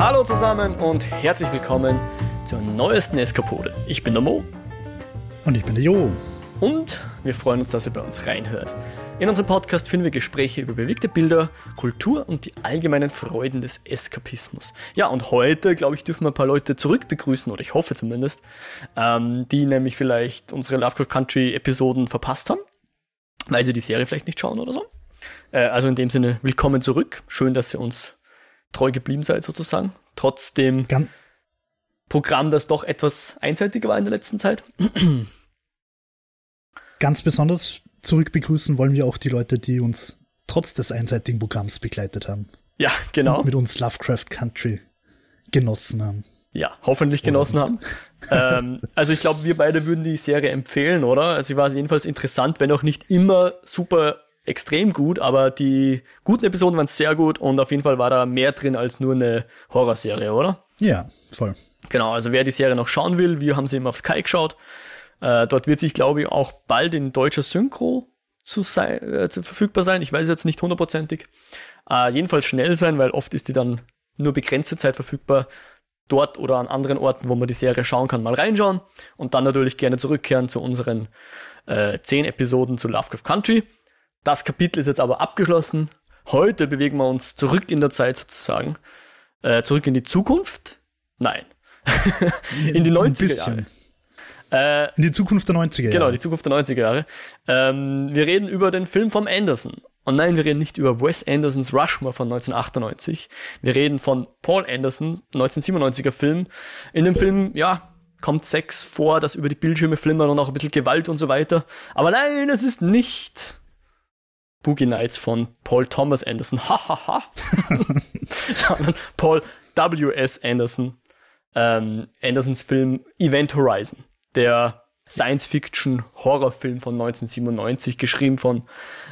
Hallo zusammen und herzlich willkommen zur neuesten Eskapode. Ich bin der Mo. Und ich bin der Jo. Und wir freuen uns, dass ihr bei uns reinhört. In unserem Podcast finden wir Gespräche über bewegte Bilder, Kultur und die allgemeinen Freuden des Eskapismus. Ja, und heute, glaube ich, dürfen wir ein paar Leute zurück begrüßen, oder ich hoffe zumindest, ähm, die nämlich vielleicht unsere Lovecraft Country Episoden verpasst haben, weil sie die Serie vielleicht nicht schauen oder so. Äh, also in dem Sinne, willkommen zurück. Schön, dass ihr uns treu geblieben seid sozusagen. Trotz dem Gan Programm, das doch etwas einseitiger war in der letzten Zeit. Ganz besonders zurück begrüßen wollen wir auch die Leute, die uns trotz des einseitigen Programms begleitet haben. Ja, genau. Und mit uns Lovecraft Country genossen haben. Ja, hoffentlich genossen haben. ähm, also ich glaube, wir beide würden die Serie empfehlen, oder? Also sie war jedenfalls interessant, wenn auch nicht immer super extrem gut, aber die guten Episoden waren sehr gut und auf jeden Fall war da mehr drin als nur eine Horrorserie, oder? Ja, voll. Genau, also wer die Serie noch schauen will, wir haben sie eben auf Sky geschaut. Äh, dort wird sich, glaube ich, auch bald in deutscher Synchro zu, sein, äh, zu verfügbar sein. Ich weiß jetzt nicht hundertprozentig. Äh, jedenfalls schnell sein, weil oft ist die dann nur begrenzte Zeit verfügbar. Dort oder an anderen Orten, wo man die Serie schauen kann, mal reinschauen und dann natürlich gerne zurückkehren zu unseren äh, zehn Episoden zu Lovecraft Country. Das Kapitel ist jetzt aber abgeschlossen. Heute bewegen wir uns zurück in der Zeit sozusagen. Äh, zurück in die Zukunft? Nein. in die 90er Jahre. Äh, in die Zukunft der 90er Jahre. Genau, die Zukunft der 90er Jahre. Ähm, wir reden über den Film von Anderson. Und nein, wir reden nicht über Wes Andersons Rushmore von 1998. Wir reden von Paul Anderson, 1997er Film. In dem Film, ja, kommt Sex vor, das über die Bildschirme flimmern und auch ein bisschen Gewalt und so weiter. Aber nein, es ist nicht Boogie Nights von Paul Thomas Anderson. Hahaha. Sondern Paul W.S. Anderson. Ähm, Andersons Film Event Horizon der Science-Fiction-Horrorfilm von 1997, geschrieben von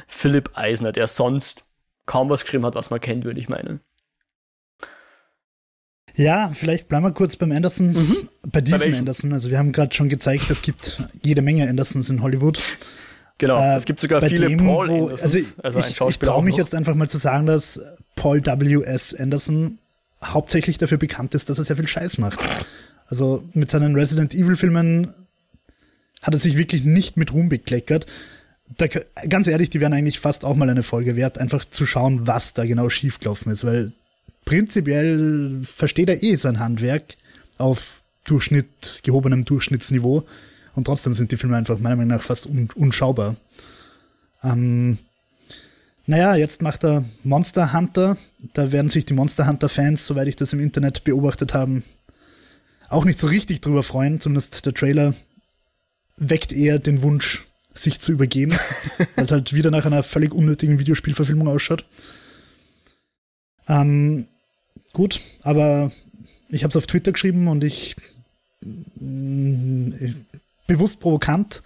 Philip Eisner, der sonst kaum was geschrieben hat, was man kennt, würde ich meinen. Ja, vielleicht bleiben wir kurz beim Anderson. Mhm. Bei diesem Bei Anderson. Also wir haben gerade schon gezeigt, es gibt jede Menge Andersons in Hollywood. Genau, äh, es gibt sogar viele dem, Paul wo, Also, also ich, ich traue mich jetzt einfach mal zu sagen, dass Paul W.S. Anderson hauptsächlich dafür bekannt ist, dass er sehr viel Scheiß macht. Also mit seinen Resident Evil Filmen hat er sich wirklich nicht mit Ruhm bekleckert. Da, ganz ehrlich, die wären eigentlich fast auch mal eine Folge wert, einfach zu schauen, was da genau schiefgelaufen ist, weil prinzipiell versteht er eh sein Handwerk auf Durchschnitt, gehobenem Durchschnittsniveau und trotzdem sind die Filme einfach meiner Meinung nach fast un unschaubar. Ähm, naja, jetzt macht er Monster Hunter. Da werden sich die Monster Hunter-Fans, soweit ich das im Internet beobachtet habe, auch nicht so richtig drüber freuen. Zumindest der Trailer weckt eher den Wunsch, sich zu übergeben, weil es halt wieder nach einer völlig unnötigen Videospielverfilmung ausschaut. Ähm, gut, aber ich habe es auf Twitter geschrieben und ich äh, bewusst provokant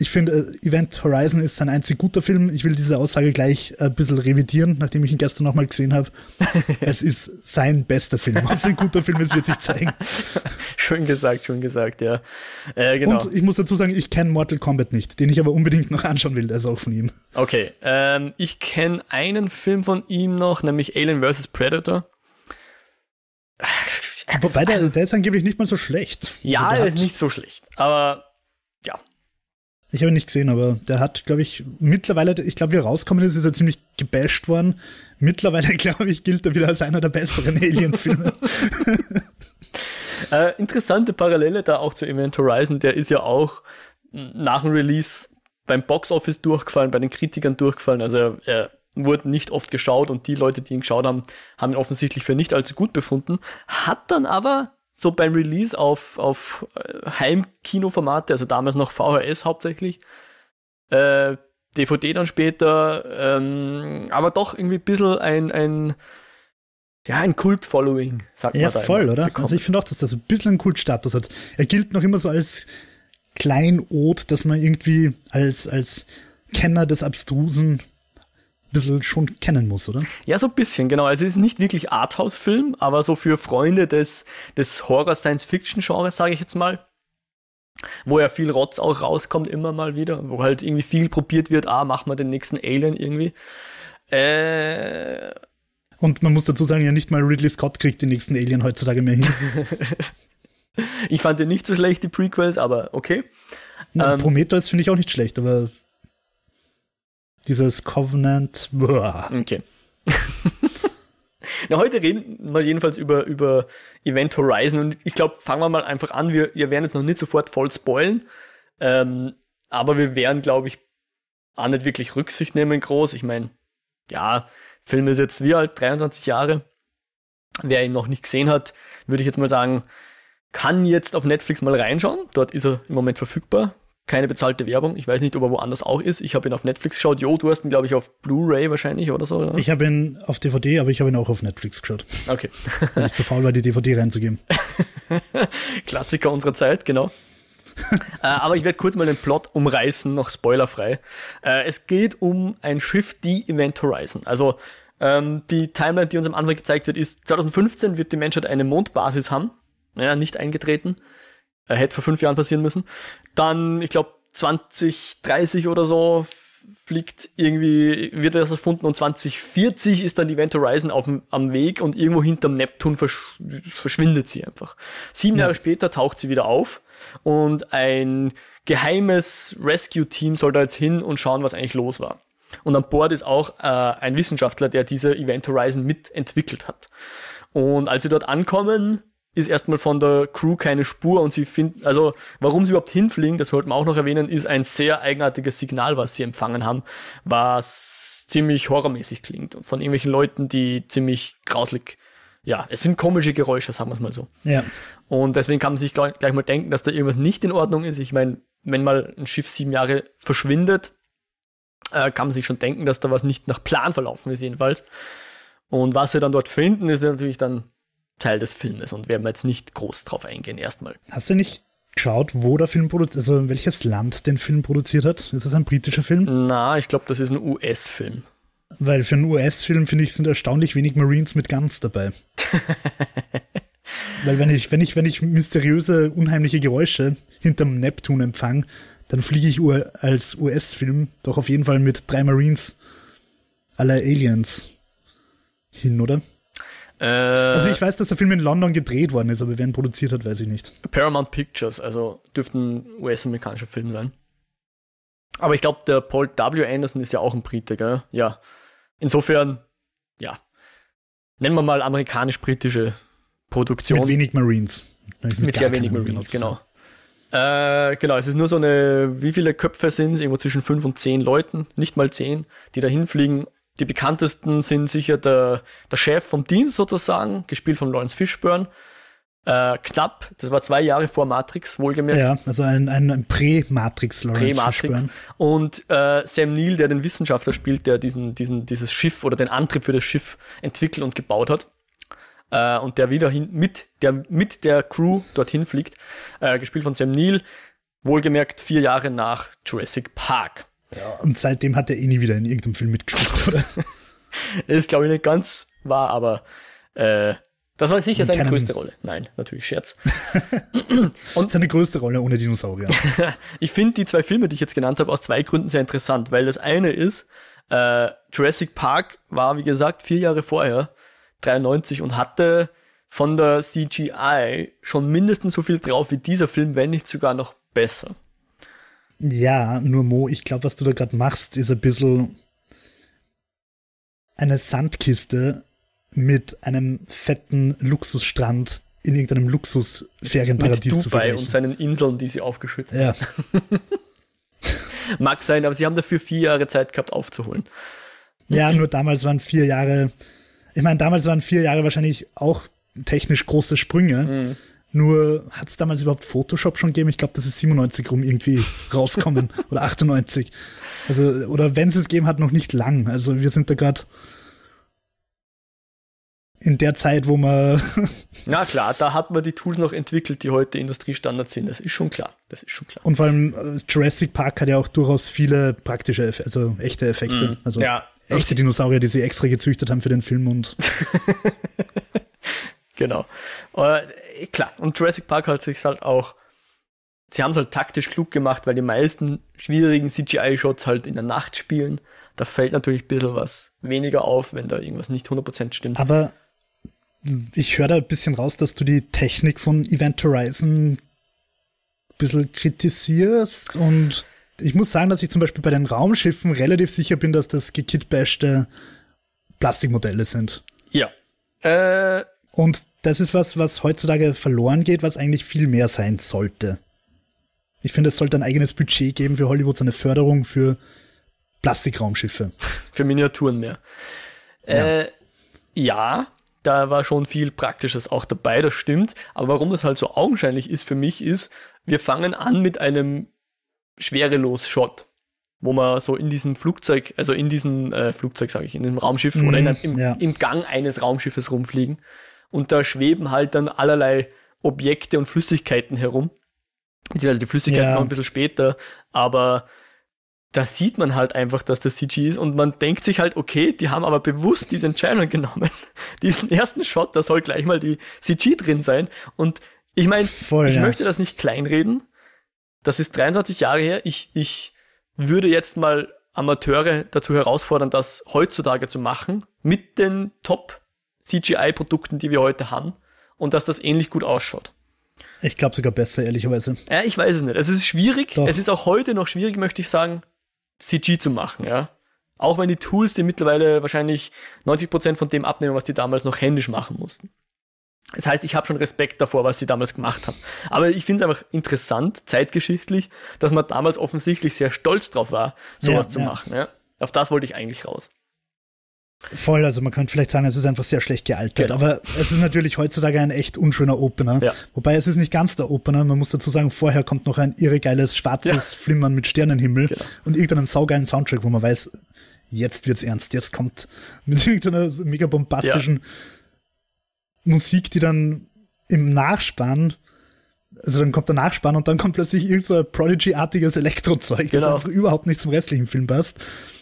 ich finde, äh, Event Horizon ist sein einzig guter Film. Ich will diese Aussage gleich äh, ein bisschen revidieren, nachdem ich ihn gestern nochmal gesehen habe. es ist sein bester Film. Ob es ein guter Film ist, wird sich zeigen. schön gesagt, schön gesagt, ja. Äh, genau. Und ich muss dazu sagen, ich kenne Mortal Kombat nicht, den ich aber unbedingt noch anschauen will. Der ist auch von ihm. Okay, ähm, ich kenne einen Film von ihm noch, nämlich Alien vs. Predator. Wobei der, der ist angeblich nicht mal so schlecht. Ja, also der ist nicht so schlecht. Aber ich habe ihn nicht gesehen, aber der hat, glaube ich, mittlerweile, ich glaube, wie er rauskommen ist, ist er ziemlich gebasht worden. Mittlerweile, glaube ich, gilt er wieder als einer der besseren Alien-Filme. äh, interessante Parallele da auch zu Event Horizon, der ist ja auch nach dem Release beim Boxoffice durchgefallen, bei den Kritikern durchgefallen. Also er, er wurde nicht oft geschaut und die Leute, die ihn geschaut haben, haben ihn offensichtlich für nicht allzu gut befunden. Hat dann aber so beim Release auf, auf äh, Heimkinoformate, also damals noch VHS hauptsächlich, äh, DVD dann später, ähm, aber doch irgendwie ein bisschen ein, ein ja, ein Kult-Following, sagt ja, man da. Ja, voll, oder? Bekommen. Also ich finde auch, dass das ein bisschen einen Kultstatus hat. Er gilt noch immer so als Kleinod, dass man irgendwie als, als Kenner des Abstrusen bisschen schon kennen muss, oder? Ja, so ein bisschen, genau. Also es ist nicht wirklich Arthouse-Film, aber so für Freunde des, des Horror-Science-Fiction-Genres, sage ich jetzt mal, wo ja viel Rotz auch rauskommt immer mal wieder, wo halt irgendwie viel probiert wird, ah, machen wir den nächsten Alien irgendwie. Äh, Und man muss dazu sagen, ja nicht mal Ridley Scott kriegt den nächsten Alien heutzutage mehr hin. ich fand den nicht so schlecht, die Prequels, aber okay. Na, ähm, Prometheus finde ich auch nicht schlecht, aber dieses Covenant. Okay. Na, heute reden wir jedenfalls über, über Event Horizon und ich glaube, fangen wir mal einfach an. Wir, wir werden jetzt noch nicht sofort voll spoilen, ähm, aber wir werden, glaube ich, auch nicht wirklich Rücksicht nehmen groß. Ich meine, ja, Film ist jetzt wie alt, 23 Jahre. Wer ihn noch nicht gesehen hat, würde ich jetzt mal sagen, kann jetzt auf Netflix mal reinschauen. Dort ist er im Moment verfügbar keine bezahlte Werbung. Ich weiß nicht, ob er woanders auch ist. Ich habe ihn auf Netflix geschaut. Jo, du hast ihn, glaube ich, auf Blu-ray wahrscheinlich oder so. Oder? Ich habe ihn auf DVD, aber ich habe ihn auch auf Netflix geschaut. Okay. Weil ich zu faul war, die DVD reinzugeben. Klassiker unserer Zeit, genau. äh, aber ich werde kurz mal den Plot umreißen, noch spoilerfrei. Äh, es geht um ein Schiff, die Event Horizon. Also ähm, die Timeline, die uns am Anfang gezeigt wird, ist 2015 wird die Menschheit eine Mondbasis haben. Naja, nicht eingetreten. Äh, hätte vor fünf Jahren passieren müssen. Dann, ich glaube, 2030 oder so fliegt irgendwie, wird das erfunden und 2040 ist dann die Event Horizon auf am Weg und irgendwo hinterm Neptun versch verschwindet sie einfach. Sieben ja. Jahre später taucht sie wieder auf und ein geheimes Rescue-Team soll da jetzt hin und schauen, was eigentlich los war. Und an Bord ist auch äh, ein Wissenschaftler, der diese Event Horizon mitentwickelt hat. Und als sie dort ankommen, ist erstmal von der Crew keine Spur und sie finden, also warum sie überhaupt hinfliegen, das sollten wir auch noch erwähnen, ist ein sehr eigenartiges Signal, was sie empfangen haben, was ziemlich horrormäßig klingt und von irgendwelchen Leuten, die ziemlich grauslig, ja, es sind komische Geräusche, sagen wir es mal so. Ja. Und deswegen kann man sich gleich, gleich mal denken, dass da irgendwas nicht in Ordnung ist. Ich meine, wenn mal ein Schiff sieben Jahre verschwindet, äh, kann man sich schon denken, dass da was nicht nach Plan verlaufen ist jedenfalls. Und was sie dann dort finden, ist natürlich dann Teil des Filmes und werden wir jetzt nicht groß drauf eingehen erstmal. Hast du nicht geschaut, wo der Film produziert, also welches Land den Film produziert hat? Ist das ein britischer Film? Na, ich glaube, das ist ein US-Film. Weil für einen US-Film, finde ich, sind erstaunlich wenig Marines mit Guns dabei. Weil wenn ich, wenn ich, wenn ich mysteriöse, unheimliche Geräusche hinterm Neptun empfange, dann fliege ich als US-Film doch auf jeden Fall mit drei Marines aller Aliens hin, oder? Äh, also ich weiß, dass der Film in London gedreht worden ist, aber wer ihn produziert hat, weiß ich nicht. Paramount Pictures, also dürfte ein US-amerikanischer Film sein. Aber ich glaube, der Paul W. Anderson ist ja auch ein Brite, gell? Ja. Insofern, ja. Nennen wir mal amerikanisch-britische Produktion. Mit wenig Marines. Mit, mit sehr wenig Marines, genau. Äh, genau, es ist nur so eine, wie viele Köpfe sind es? Irgendwo zwischen fünf und zehn Leuten, nicht mal zehn, die da hinfliegen die bekanntesten sind sicher der, der Chef vom Dienst sozusagen, gespielt von Lawrence Fishburne. Äh, knapp, das war zwei Jahre vor Matrix, wohlgemerkt. Ja, also ein, ein, ein Prä-Matrix Lawrence Prä Fishburne. Und äh, Sam Neill, der den Wissenschaftler spielt, der diesen, diesen, dieses Schiff oder den Antrieb für das Schiff entwickelt und gebaut hat. Äh, und der wieder hin, mit, der mit der Crew dorthin fliegt, äh, gespielt von Sam Neill, wohlgemerkt vier Jahre nach Jurassic Park. Ja. Und seitdem hat er eh nie wieder in irgendeinem Film mitgespielt, oder? das ist, glaube ich, nicht ganz wahr, aber äh, das war sicher seine größte Rolle. Nein, natürlich Scherz. und seine größte Rolle ohne Dinosaurier. ich finde die zwei Filme, die ich jetzt genannt habe, aus zwei Gründen sehr interessant, weil das eine ist, äh, Jurassic Park war, wie gesagt, vier Jahre vorher, 93, und hatte von der CGI schon mindestens so viel drauf wie dieser Film, wenn nicht sogar noch besser. Ja, nur Mo, ich glaube, was du da gerade machst, ist ein bisschen eine Sandkiste mit einem fetten Luxusstrand in irgendeinem Luxusferienparadies zu vergleichen. und seinen Inseln, die sie aufgeschüttet ja. Mag sein, aber sie haben dafür vier Jahre Zeit gehabt aufzuholen. Ja, nur damals waren vier Jahre, ich meine, damals waren vier Jahre wahrscheinlich auch technisch große Sprünge. Mhm. Nur hat es damals überhaupt Photoshop schon gegeben? Ich glaube, das ist 97 rum irgendwie rauskommen oder 98. Also, oder wenn es es gegeben hat, noch nicht lang. Also wir sind da gerade in der Zeit, wo man. Na klar, da hat man die Tools noch entwickelt, die heute Industriestandards sind. Das ist schon klar. Das ist schon klar. Und vor allem äh, Jurassic Park hat ja auch durchaus viele praktische, also echte Effekte. Mm, also ja, echte Dinosaurier, die sie extra gezüchtet haben für den Film und. Genau. Uh, klar, und Jurassic Park hat sich halt auch, sie haben es halt taktisch klug gemacht, weil die meisten schwierigen CGI-Shots halt in der Nacht spielen. Da fällt natürlich ein bisschen was weniger auf, wenn da irgendwas nicht 100% stimmt. Aber ich höre da ein bisschen raus, dass du die Technik von Event Horizon ein bisschen kritisierst und ich muss sagen, dass ich zum Beispiel bei den Raumschiffen relativ sicher bin, dass das gekitbashte Plastikmodelle sind. Ja. Äh, und das ist was, was heutzutage verloren geht, was eigentlich viel mehr sein sollte. Ich finde, es sollte ein eigenes Budget geben für Hollywood, so eine Förderung für Plastikraumschiffe. Für Miniaturen mehr. Ja. Äh, ja, da war schon viel Praktisches auch dabei, das stimmt. Aber warum das halt so augenscheinlich ist für mich, ist, wir fangen an mit einem Schwerelos-Shot, wo man so in diesem Flugzeug, also in diesem äh, Flugzeug, sage ich, in dem Raumschiff mm, oder in einem, im, ja. im Gang eines Raumschiffes rumfliegen. Und da schweben halt dann allerlei Objekte und Flüssigkeiten herum. Beziehungsweise die Flüssigkeiten ja. noch ein bisschen später, aber da sieht man halt einfach, dass das CG ist und man denkt sich halt, okay, die haben aber bewusst diese Entscheidung genommen. Diesen ersten Shot, da soll gleich mal die CG drin sein. Und ich meine, ich ja. möchte das nicht kleinreden. Das ist 23 Jahre her. Ich, ich würde jetzt mal Amateure dazu herausfordern, das heutzutage zu machen mit den Top CGI-Produkten, die wir heute haben und dass das ähnlich gut ausschaut. Ich glaube sogar besser, ehrlicherweise. Ja, ich weiß es nicht. Es ist schwierig. Doch. Es ist auch heute noch schwierig, möchte ich sagen, CG zu machen, ja. Auch wenn die Tools die mittlerweile wahrscheinlich 90% von dem abnehmen, was die damals noch händisch machen mussten. Das heißt, ich habe schon Respekt davor, was sie damals gemacht haben. Aber ich finde es einfach interessant, zeitgeschichtlich, dass man damals offensichtlich sehr stolz drauf war, sowas ja, zu ja. machen. Ja? Auf das wollte ich eigentlich raus. Voll, also man könnte vielleicht sagen, es ist einfach sehr schlecht gealtert, genau. aber es ist natürlich heutzutage ein echt unschöner Opener. Ja. Wobei es ist nicht ganz der Opener, man muss dazu sagen, vorher kommt noch ein irre geiles schwarzes ja. Flimmern mit Sternenhimmel genau. und irgendeinem saugeilen Soundtrack, wo man weiß, jetzt wird's ernst, jetzt kommt mit irgendeiner mega bombastischen ja. Musik, die dann im Nachspann also dann kommt der Nachspann und dann kommt plötzlich irgendein so Prodigy-artiges Elektrozeug, genau. das einfach überhaupt nicht zum restlichen Film passt.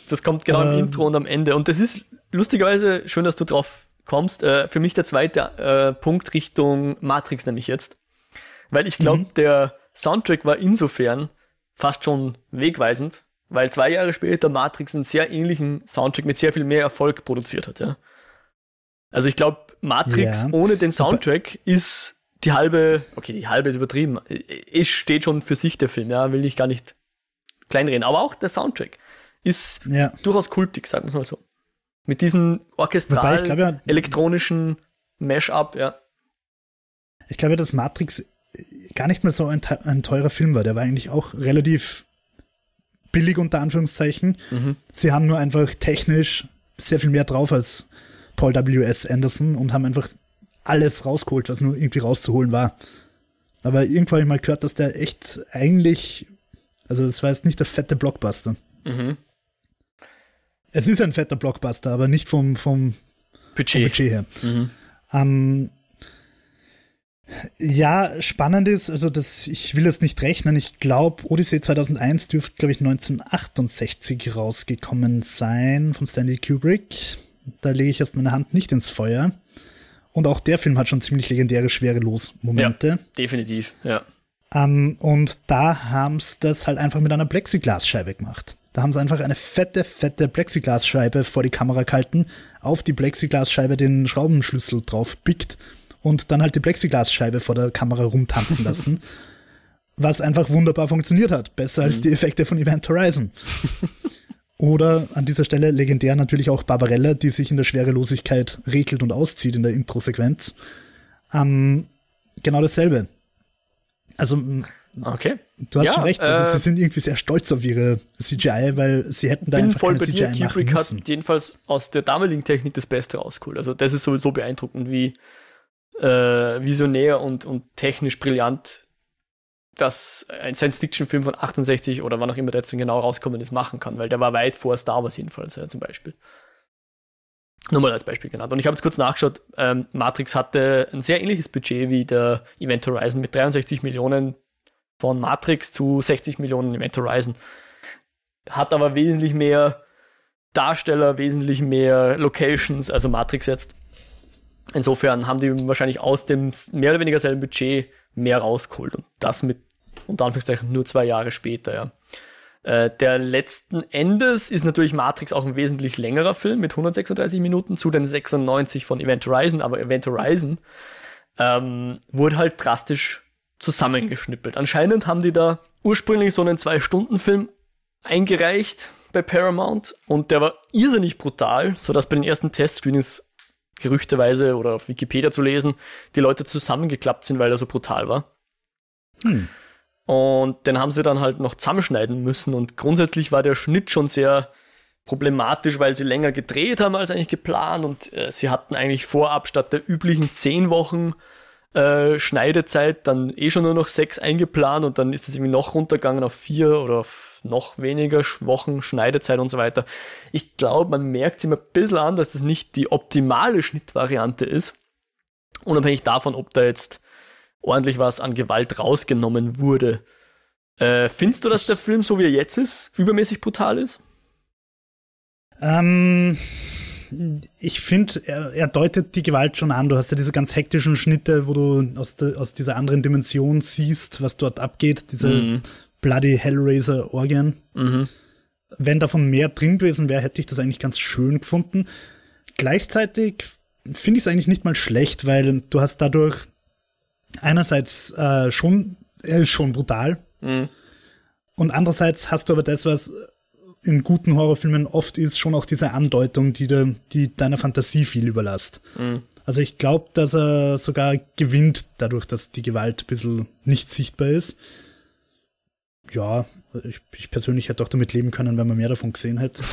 Das kommt genau Aber, im Intro und am Ende. Und das ist lustigerweise, schön, dass du drauf kommst, äh, für mich der zweite äh, Punkt Richtung Matrix nämlich jetzt. Weil ich glaube, mhm. der Soundtrack war insofern fast schon wegweisend, weil zwei Jahre später Matrix einen sehr ähnlichen Soundtrack mit sehr viel mehr Erfolg produziert hat, ja. Also ich glaube, Matrix ja. ohne den Soundtrack ist die halbe, okay, die halbe ist übertrieben, es steht schon für sich der Film, ja, will ich gar nicht kleinreden, aber auch der Soundtrack ist ja. durchaus kultig, sagen wir es mal so. Mit diesem orchestralen, glaub, ja, elektronischen Mash-up, ja. Ich glaube, dass Matrix gar nicht mehr so ein, ein, teurer Film war. Der war eigentlich auch relativ billig unter Anführungszeichen. Mhm. Sie haben nur einfach technisch sehr viel mehr drauf als Paul W.S. Anderson und haben einfach alles rausgeholt, was nur irgendwie rauszuholen war. Aber irgendwo habe ich mal gehört, dass der echt eigentlich, also das war jetzt nicht der fette Blockbuster. Mhm. Es ist ein fetter Blockbuster, aber nicht vom, vom, Budget. vom Budget her. Mhm. Ähm, ja, spannend ist, also das, ich will es nicht rechnen, ich glaube, Odyssey 2001 dürfte, glaube ich, 1968 rausgekommen sein von Stanley Kubrick. Da lege ich erst meine Hand nicht ins Feuer. Und auch der Film hat schon ziemlich legendäre Schwerelos-Momente. Ja, definitiv, ja. Ähm, und da haben sie das halt einfach mit einer Plexiglasscheibe gemacht. Da haben sie einfach eine fette, fette Plexiglasscheibe vor die Kamera gehalten, auf die Plexiglasscheibe den Schraubenschlüssel drauf pickt und dann halt die Plexiglasscheibe vor der Kamera rumtanzen lassen. was einfach wunderbar funktioniert hat. Besser mhm. als die Effekte von Event Horizon. Oder an dieser Stelle legendär natürlich auch Barbarella, die sich in der Schwerelosigkeit regelt und auszieht in der Intro-Sequenz. Ähm, genau dasselbe. Also Okay. Du hast ja, schon recht, also äh, sie sind irgendwie sehr stolz auf ihre CGI, weil sie hätten da einfach keine CGI dir. machen Kubrick müssen. hat jedenfalls aus der damaligen Technik das Beste rausgeholt. Also das ist sowieso beeindruckend, wie äh, visionär und, und technisch brillant das ein Science-Fiction-Film von 68 oder wann auch immer der jetzt genau rauskommen ist, machen kann, weil der war weit vor Star Wars jedenfalls, ja, zum Beispiel. Nur mal als Beispiel genannt. Und ich habe jetzt kurz nachgeschaut, ähm, Matrix hatte ein sehr ähnliches Budget wie der Event Horizon mit 63 Millionen von Matrix zu 60 Millionen Event Horizon. Hat aber wesentlich mehr Darsteller, wesentlich mehr Locations, also Matrix jetzt. Insofern haben die wahrscheinlich aus dem mehr oder weniger selben Budget mehr rausgeholt und das mit unter Anführungszeichen nur zwei Jahre später, ja. Äh, der letzten Endes ist natürlich Matrix auch ein wesentlich längerer Film mit 136 Minuten zu den 96 von Event Horizon, aber Event Horizon ähm, wurde halt drastisch zusammengeschnippelt. Anscheinend haben die da ursprünglich so einen Zwei-Stunden-Film eingereicht bei Paramount und der war irrsinnig brutal, sodass bei den ersten Testscreenings gerüchteweise oder auf Wikipedia zu lesen, die Leute zusammengeklappt sind, weil er so brutal war. Hm. Und den haben sie dann halt noch zusammenschneiden müssen. Und grundsätzlich war der Schnitt schon sehr problematisch, weil sie länger gedreht haben als eigentlich geplant. Und äh, sie hatten eigentlich vorab statt der üblichen zehn Wochen äh, Schneidezeit dann eh schon nur noch sechs eingeplant. Und dann ist es irgendwie noch runtergegangen auf vier oder auf noch weniger Wochen Schneidezeit und so weiter. Ich glaube, man merkt sich ein bisschen an, dass das nicht die optimale Schnittvariante ist. Unabhängig davon, ob da jetzt ordentlich was an Gewalt rausgenommen wurde. Äh, findest du, dass der Film, so wie er jetzt ist, übermäßig brutal ist? Ähm, ich finde, er, er, deutet die Gewalt schon an. Du hast ja diese ganz hektischen Schnitte, wo du aus, de, aus dieser anderen Dimension siehst, was dort abgeht, diese mhm. Bloody Hellraiser-Orgien. Mhm. Wenn davon mehr drin gewesen wäre, hätte ich das eigentlich ganz schön gefunden. Gleichzeitig finde ich es eigentlich nicht mal schlecht, weil du hast dadurch einerseits äh, schon, ist schon brutal. Mhm. Und andererseits hast du aber das, was in guten Horrorfilmen oft ist, schon auch diese Andeutung, die, de, die deiner Fantasie viel überlasst. Mhm. Also ich glaube, dass er sogar gewinnt dadurch, dass die Gewalt ein bisschen nicht sichtbar ist. Ja, ich, ich persönlich hätte auch damit leben können, wenn man mehr davon gesehen hätte.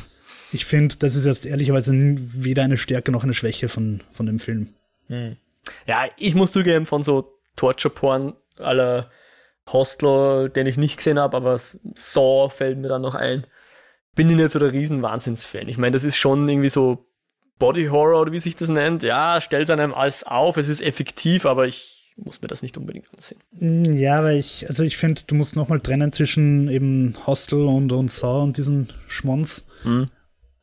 ich finde, das ist jetzt ehrlicherweise weder eine Stärke noch eine Schwäche von, von dem Film. Mhm. Ja, ich muss zugeben, von so Torture-Porn aller Hostel, den ich nicht gesehen habe, aber Saw fällt mir dann noch ein. Bin ich nicht so der riesen Wahnsinnsfan. Ich meine, das ist schon irgendwie so Body Horror oder wie sich das nennt. Ja, stellt einem alles auf, es ist effektiv, aber ich muss mir das nicht unbedingt ansehen. Mm, ja, weil ich, also ich finde, du musst nochmal trennen zwischen eben Hostel und, und Saw und diesen Schmons. Mhm.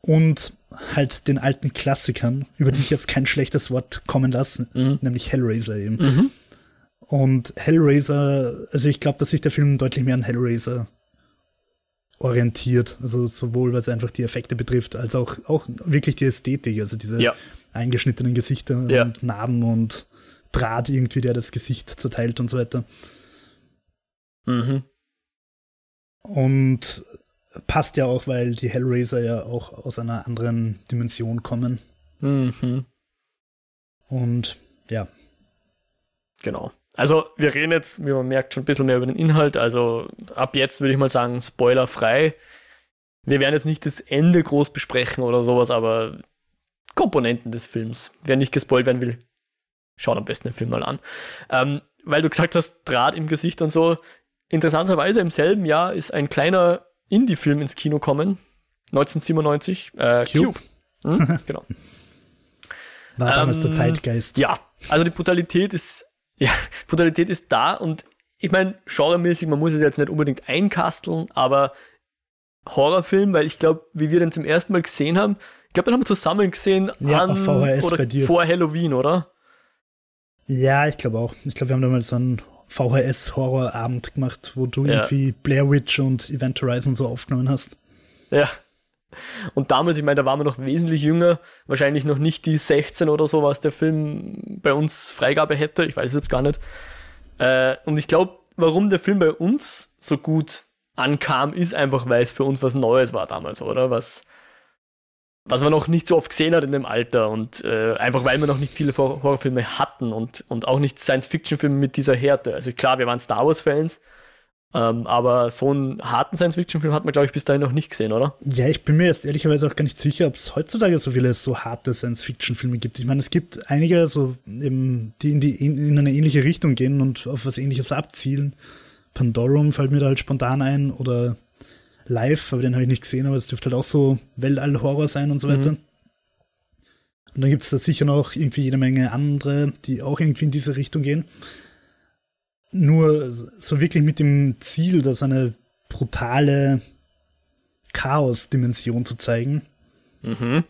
Und halt den alten Klassikern, über die ich jetzt kein schlechtes Wort kommen lasse, mhm. nämlich Hellraiser eben. Mhm. Und Hellraiser, also ich glaube, dass sich der Film deutlich mehr an Hellraiser orientiert. Also sowohl was einfach die Effekte betrifft, als auch, auch wirklich die Ästhetik, also diese ja. eingeschnittenen Gesichter ja. und Narben und Draht irgendwie, der das Gesicht zerteilt und so weiter. Mhm. Und passt ja auch, weil die Hellraiser ja auch aus einer anderen Dimension kommen. Mhm. Und ja. Genau. Also wir reden jetzt, wie man merkt, schon ein bisschen mehr über den Inhalt. Also ab jetzt würde ich mal sagen, spoilerfrei. Wir werden jetzt nicht das Ende groß besprechen oder sowas, aber Komponenten des Films. Wer nicht gespoilt werden will, schaut am besten den Film mal an. Ähm, weil du gesagt hast, Draht im Gesicht und so. Interessanterweise im selben Jahr ist ein kleiner Indie-Film ins Kino kommen. 1997. Äh, Cube. Cube. Hm? genau. War damals ähm, der Zeitgeist. Ja, also die Brutalität ist, ja, Brutalität ist da und ich meine, genremäßig, man muss es jetzt nicht unbedingt einkasteln, aber Horrorfilm, weil ich glaube, wie wir den zum ersten Mal gesehen haben, ich glaube, den haben wir zusammen gesehen ja, an, VHS oder vor Halloween, oder? Ja, ich glaube auch. Ich glaube, wir haben damals so einen VHS-Horrorabend gemacht, wo du ja. irgendwie Blair Witch und Event Horizon so aufgenommen hast. Ja. Und damals, ich meine, da waren wir noch wesentlich jünger, wahrscheinlich noch nicht die 16 oder so, was der Film bei uns Freigabe hätte, ich weiß es jetzt gar nicht. Äh, und ich glaube, warum der Film bei uns so gut ankam, ist einfach, weil es für uns was Neues war damals, oder? Was, was man noch nicht so oft gesehen hat in dem Alter und äh, einfach weil wir noch nicht viele Horrorfilme hatten und, und auch nicht Science-Fiction-Filme mit dieser Härte. Also klar, wir waren Star Wars-Fans, ähm, aber so einen harten Science-Fiction-Film hat man, glaube ich, bis dahin noch nicht gesehen, oder? Ja, ich bin mir jetzt ehrlicherweise auch gar nicht sicher, ob es heutzutage so viele so harte Science-Fiction-Filme gibt. Ich meine, es gibt einige, so eben, die in, die in eine ähnliche Richtung gehen und auf was ähnliches abzielen. Pandorum fällt mir da halt spontan ein oder live, aber den habe ich nicht gesehen, aber es dürfte halt auch so Weltall-Horror sein und so weiter. Mhm. Und dann gibt es da sicher noch irgendwie jede Menge andere, die auch irgendwie in diese Richtung gehen. Nur so wirklich mit dem Ziel, dass eine brutale Chaos-Dimension zu zeigen. Mhm.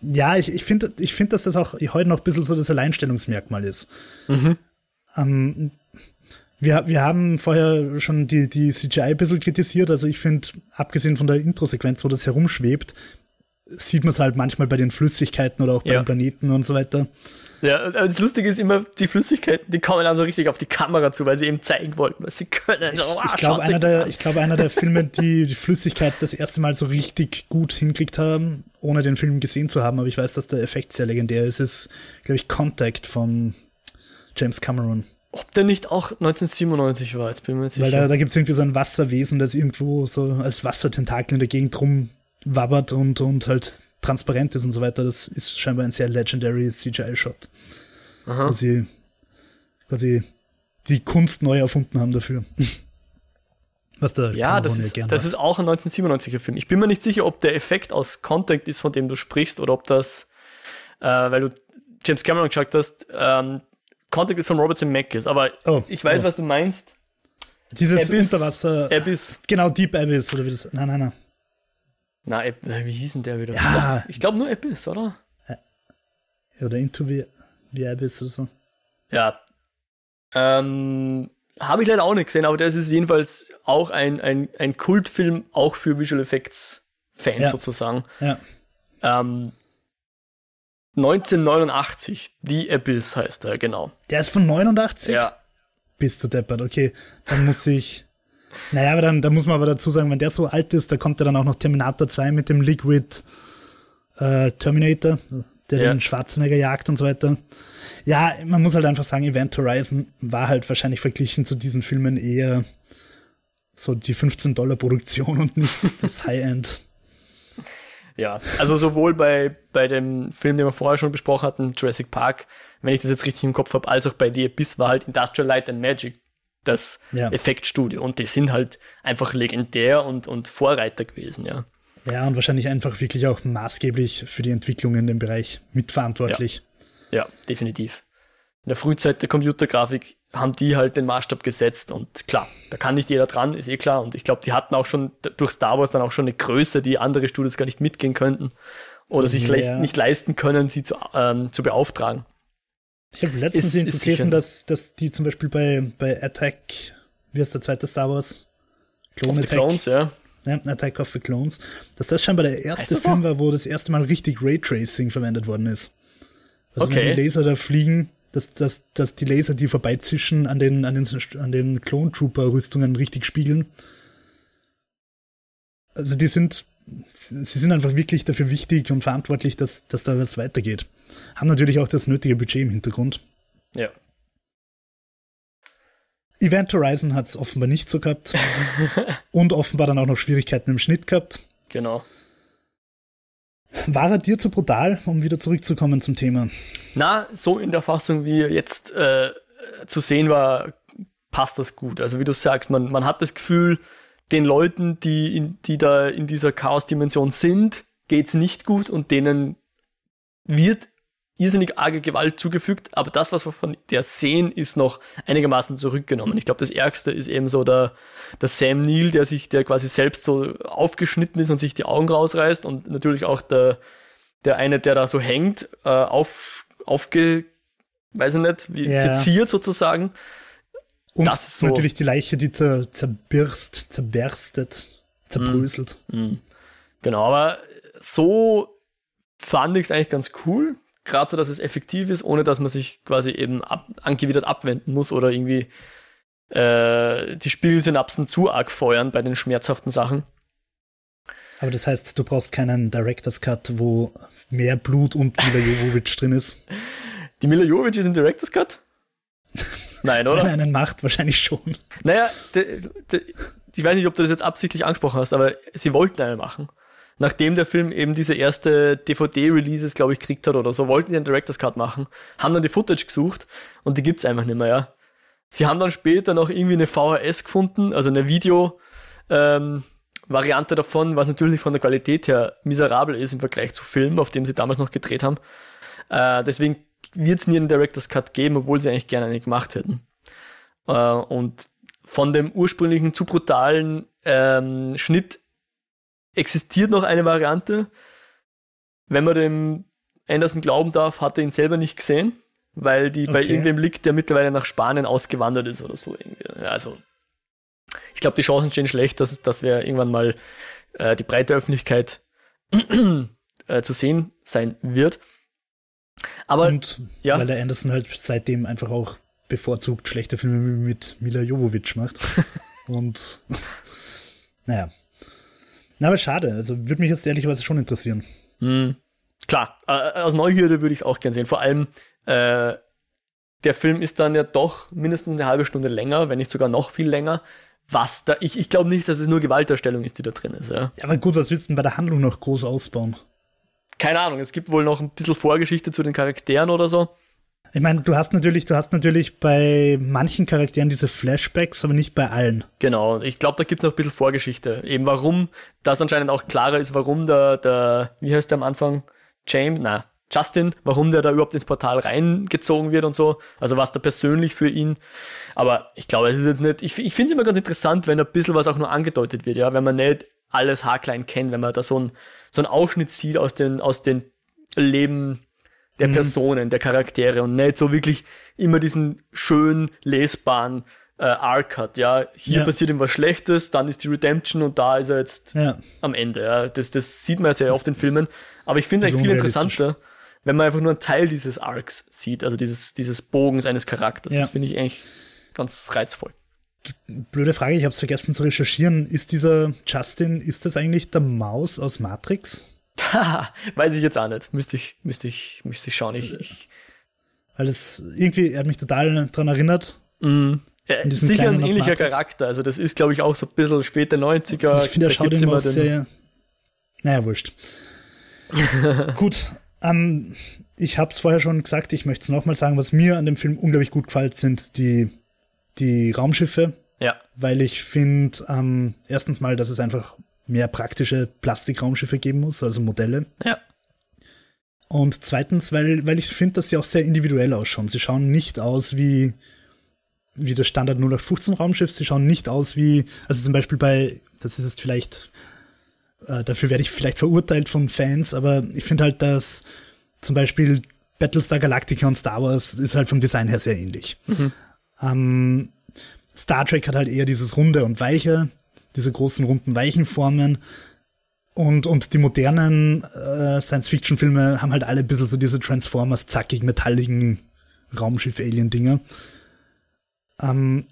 Ja, ich, ich finde, ich find, dass das auch heute noch ein bisschen so das Alleinstellungsmerkmal ist. Mhm. Ähm, Wir, wir haben vorher schon die, die CGI ein bisschen kritisiert. Also ich finde, abgesehen von der Intro-Sequenz, wo das herumschwebt, sieht man es halt manchmal bei den Flüssigkeiten oder auch bei ja. den Planeten und so weiter. Ja, das Lustige ist immer, die Flüssigkeiten, die kommen dann so richtig auf die Kamera zu, weil sie eben zeigen wollten, was sie können. Ich, ich glaube, einer, der, ich glaub, einer der Filme, die die Flüssigkeit das erste Mal so richtig gut hinkriegt haben, ohne den Film gesehen zu haben, aber ich weiß, dass der Effekt sehr legendär ist, ist, glaube ich, Contact von James Cameron. Ob der nicht auch 1997 war, jetzt bin ich mir sicher. Weil da, da gibt es irgendwie so ein Wasserwesen, das irgendwo so als Wassertentakel in der Gegend rumwabbert und, und halt transparent ist und so weiter. Das ist scheinbar ein sehr legendary CGI-Shot. Wo sie quasi die Kunst neu erfunden haben dafür. Was der ja, das ist, ja das ist auch ein 1997er Film. Ich bin mir nicht sicher, ob der Effekt aus Contact ist, von dem du sprichst, oder ob das, äh, weil du James Cameron gesagt hast, ähm, Contact ist von Robert Zemeckis, aber oh, ich weiß, oh. was du meinst. Dieses Abyss, Unterwasser. Abyss. Genau, Deep Abyss, oder wie das. Nein, nein, nein. Na, wie hieß denn der wieder? Ja. Ich glaube nur Abyss, oder? Oder Into the, the Abyss oder so. Ja. Ähm, Habe ich leider auch nicht gesehen, aber das ist jedenfalls auch ein, ein, ein Kultfilm, auch für Visual Effects Fans ja. sozusagen. Ja. Ähm, 1989, The Abyss heißt er, genau. Der ist von 89? Ja. Bist du deppert, okay. Dann muss ich. Naja, aber dann, da muss man aber dazu sagen, wenn der so alt ist, da kommt ja dann auch noch Terminator 2 mit dem Liquid äh, Terminator, der ja. den Schwarzenegger jagt und so weiter. Ja, man muss halt einfach sagen, Event Horizon war halt wahrscheinlich verglichen zu diesen Filmen eher so die 15 Dollar Produktion und nicht das High-End. Ja, also sowohl bei, bei dem Film, den wir vorher schon besprochen hatten, Jurassic Park, wenn ich das jetzt richtig im Kopf habe, als auch bei The Abyss war halt Industrial Light and Magic das ja. Effektstudio. Und die sind halt einfach legendär und, und Vorreiter gewesen, ja. Ja, und wahrscheinlich einfach wirklich auch maßgeblich für die Entwicklung in dem Bereich mitverantwortlich. Ja, ja definitiv. In der Frühzeit der Computergrafik haben die halt den Maßstab gesetzt und klar, da kann nicht jeder dran, ist eh klar. Und ich glaube, die hatten auch schon durch Star Wars dann auch schon eine Größe, die andere Studios gar nicht mitgehen könnten oder sich ja. nicht leisten können, sie zu, ähm, zu beauftragen. Ich habe letztens ist, ist gelesen, dass, dass die zum Beispiel bei, bei Attack, wie heißt der zweite Star Wars? Clone Attack. Clones, ja. ja. Attack of the Clones. Dass das scheinbar der erste Film war, wo das erste Mal richtig Raytracing verwendet worden ist. Also okay. wenn die Laser da fliegen, dass, dass, dass die Laser, die vorbeizischen, an den, an den, an den Clone Trooper Rüstungen richtig spiegeln. Also die sind, sie sind einfach wirklich dafür wichtig und verantwortlich, dass, dass da was weitergeht haben natürlich auch das nötige Budget im Hintergrund. Ja. Event Horizon hat es offenbar nicht so gehabt. und offenbar dann auch noch Schwierigkeiten im Schnitt gehabt. Genau. War er dir zu brutal, um wieder zurückzukommen zum Thema? Na, so in der Fassung, wie jetzt äh, zu sehen war, passt das gut. Also wie du sagst, man, man hat das Gefühl, den Leuten, die, in, die da in dieser Chaos-Dimension sind, geht es nicht gut und denen wird irrsinnig arge Gewalt zugefügt, aber das, was wir von der sehen, ist noch einigermaßen zurückgenommen. Ich glaube, das Ärgste ist eben so der, der Sam Neill, der sich, der quasi selbst so aufgeschnitten ist und sich die Augen rausreißt und natürlich auch der, der eine, der da so hängt, äh, auf, aufge, weiß ich nicht, wie ja. seziert sozusagen. Und das ist so, natürlich die Leiche, die zer, zerbirst, zerberstet, zerbröselt. Mm, mm. Genau, aber so fand ich es eigentlich ganz cool gerade so, dass es effektiv ist, ohne dass man sich quasi eben ab, angewidert abwenden muss oder irgendwie äh, die Spiegelsynapsen zu arg feuern bei den schmerzhaften Sachen. Aber das heißt, du brauchst keinen Director's Cut, wo mehr Blut und Mila Jovovich drin ist. Die Mila Jovovich ist im Director's Cut? Nein, oder? Wenn einen macht, wahrscheinlich schon. Naja, de, de, ich weiß nicht, ob du das jetzt absichtlich angesprochen hast, aber sie wollten einen machen nachdem der Film eben diese erste DVD-Releases, glaube ich, gekriegt hat oder so, wollten die einen Director's Cut machen, haben dann die Footage gesucht und die gibt's einfach nicht mehr, ja. Sie haben dann später noch irgendwie eine VHS gefunden, also eine Video, ähm, Variante davon, was natürlich von der Qualität her miserabel ist im Vergleich zu Film, auf dem sie damals noch gedreht haben. Äh, deswegen wird es nie einen Director's Cut geben, obwohl sie eigentlich gerne einen gemacht hätten. Äh, und von dem ursprünglichen zu brutalen ähm, Schnitt existiert noch eine Variante. Wenn man dem Anderson glauben darf, hat er ihn selber nicht gesehen. weil die okay. bei irgendwem liegt, der mittlerweile nach Spanien ausgewandert ist oder so irgendwie. Also, ich glaube, die Chancen stehen schlecht, dass, dass wir irgendwann mal äh, die breite Öffentlichkeit äh, zu sehen sein wird. Aber und ja. weil der Anderson halt seitdem einfach auch bevorzugt schlechte Filme mit Mila Jovovich macht. und naja. Na, aber schade. Also würde mich jetzt ehrlicherweise schon interessieren. Mhm. Klar, äh, aus Neugierde würde ich es auch gern sehen. Vor allem, äh, der Film ist dann ja doch mindestens eine halbe Stunde länger, wenn nicht sogar noch viel länger. Was da, ich, ich glaube nicht, dass es nur Gewaltdarstellung ist, die da drin ist. Ja. ja, aber gut, was willst du denn bei der Handlung noch groß ausbauen? Keine Ahnung, es gibt wohl noch ein bisschen Vorgeschichte zu den Charakteren oder so. Ich meine, du hast natürlich, du hast natürlich bei manchen Charakteren diese Flashbacks, aber nicht bei allen. Genau, ich glaube, da gibt es noch ein bisschen Vorgeschichte. Eben warum das anscheinend auch klarer ist, warum der, der wie heißt der am Anfang? James, na, Justin, warum der da überhaupt ins Portal reingezogen wird und so. Also was da persönlich für ihn. Aber ich glaube, es ist jetzt nicht, ich, ich finde es immer ganz interessant, wenn ein bisschen was auch nur angedeutet wird, ja, wenn man nicht alles haarklein kennt, wenn man da so ein, so einen Ausschnitt sieht aus den, aus den Leben der mhm. Personen, der Charaktere und nicht so wirklich immer diesen schön lesbaren äh, Arc hat. Ja, hier ja. passiert ihm was Schlechtes, dann ist die Redemption und da ist er jetzt ja. am Ende. Ja, das, das sieht man ja sehr oft in Filmen. Aber ich finde es eigentlich viel interessanter, wenn man einfach nur einen Teil dieses Arcs sieht, also dieses, dieses Bogens eines Charakters. Das finde ich eigentlich ganz reizvoll. Blöde Frage, ich habe es vergessen zu recherchieren. Ist dieser Justin, ist das eigentlich der Maus aus Matrix? Weiß ich jetzt auch nicht. Müsste ich, müsste ich, müsste ich schauen. Ich, ich Weil es irgendwie, er hat mich total daran erinnert. Mm. Ja, sicher ein ähnlicher Charakter. Also das ist, glaube ich, auch so ein bisschen späte 90er. Ich finde, er schaut immer sehr. Naja, wurscht. Gut. Ähm, ich habe es vorher schon gesagt, ich möchte es nochmal sagen, was mir an dem Film unglaublich gut gefällt, sind die, die Raumschiffe. Ja. Weil ich finde, ähm, erstens mal, dass es einfach mehr praktische Plastikraumschiffe geben muss, also Modelle. Ja. Und zweitens, weil, weil ich finde, dass sie auch sehr individuell ausschauen. Sie schauen nicht aus wie, wie das Standard 0815 Raumschiff. Sie schauen nicht aus wie, also zum Beispiel bei, das ist jetzt vielleicht, äh, dafür werde ich vielleicht verurteilt von Fans, aber ich finde halt, dass zum Beispiel Battlestar Galactica und Star Wars ist halt vom Design her sehr ähnlich. Mhm. Ähm, Star Trek hat halt eher dieses runde und weiche diese großen runden Weichenformen. Und, und die modernen äh, Science-Fiction-Filme haben halt alle ein bisschen so diese Transformers, zackig, metalligen Raumschiff-Alien-Dinger. Ähm,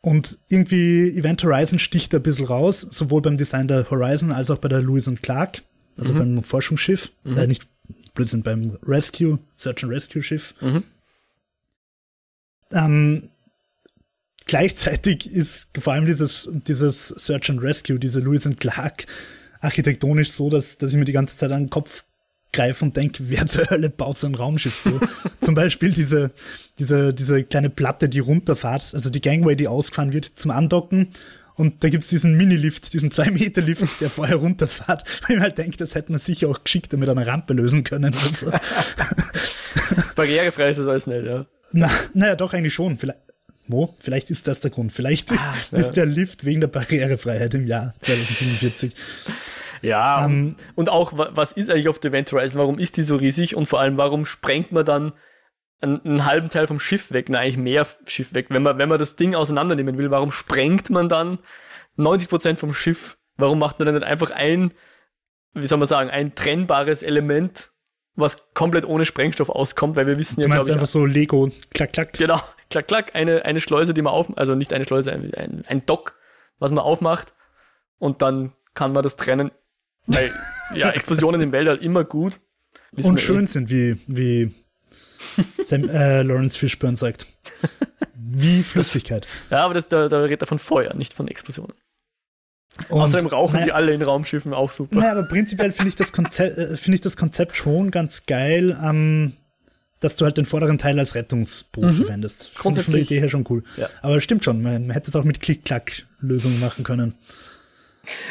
und irgendwie Event Horizon sticht ein bisschen raus, sowohl beim Design der Horizon als auch bei der Lewis und Clark, also mhm. beim Forschungsschiff, mhm. äh, nicht Blödsinn, beim Rescue, Search and Rescue Schiff. Mhm. Ähm, gleichzeitig ist vor allem dieses, dieses Search and Rescue, diese Lewis and Clark architektonisch so, dass, dass ich mir die ganze Zeit an den Kopf greife und denke, wer zur Hölle baut so ein Raumschiff so? zum Beispiel diese, diese, diese kleine Platte, die runterfahrt, also die Gangway, die ausgefahren wird zum Andocken. Und da gibt's diesen Mini-Lift, diesen 2-Meter-Lift, der vorher runterfährt. Weil ich mir halt denke, das hätte man sicher auch geschickt mit einer Rampe lösen können. Oder so. Barrierefrei ist das alles nicht, ja. Na, naja, doch eigentlich schon. Vielleicht, Mo, vielleicht ist das der Grund. Vielleicht ah, ist der Lift wegen der Barrierefreiheit im Jahr 2047. Ja, ähm, und auch, was ist eigentlich auf der Event Horizon? Warum ist die so riesig? Und vor allem, warum sprengt man dann einen, einen halben Teil vom Schiff weg? Na, eigentlich mehr Schiff weg. Wenn man, wenn man das Ding auseinandernehmen will, warum sprengt man dann 90% vom Schiff? Warum macht man dann nicht einfach ein, wie soll man sagen, ein trennbares Element, was komplett ohne Sprengstoff auskommt? Weil wir wissen ja, glaube ich. einfach so Lego, klack, klack. Genau klack, klack, eine, eine Schleuse, die man auf, also nicht eine Schleuse, ein, ein, ein Dock, was man aufmacht und dann kann man das trennen. Weil, ja, Explosionen im Weltall immer gut. und schön eh. sind, wie, wie Sam, äh, Lawrence Fishburne sagt. Wie Flüssigkeit. Ja, aber das, da, da redet er von Feuer, nicht von Explosionen. Und, Außerdem rauchen naja, sie alle in Raumschiffen auch super. Naja, aber prinzipiell finde ich, das Konzept, äh, find ich das Konzept schon ganz geil. Ähm, dass du halt den vorderen Teil als Rettungsboot mhm. verwendest. Finde ich von der Idee her schon cool. Ja. Aber stimmt schon, man, man hätte es auch mit Klick-Klack-Lösungen machen können.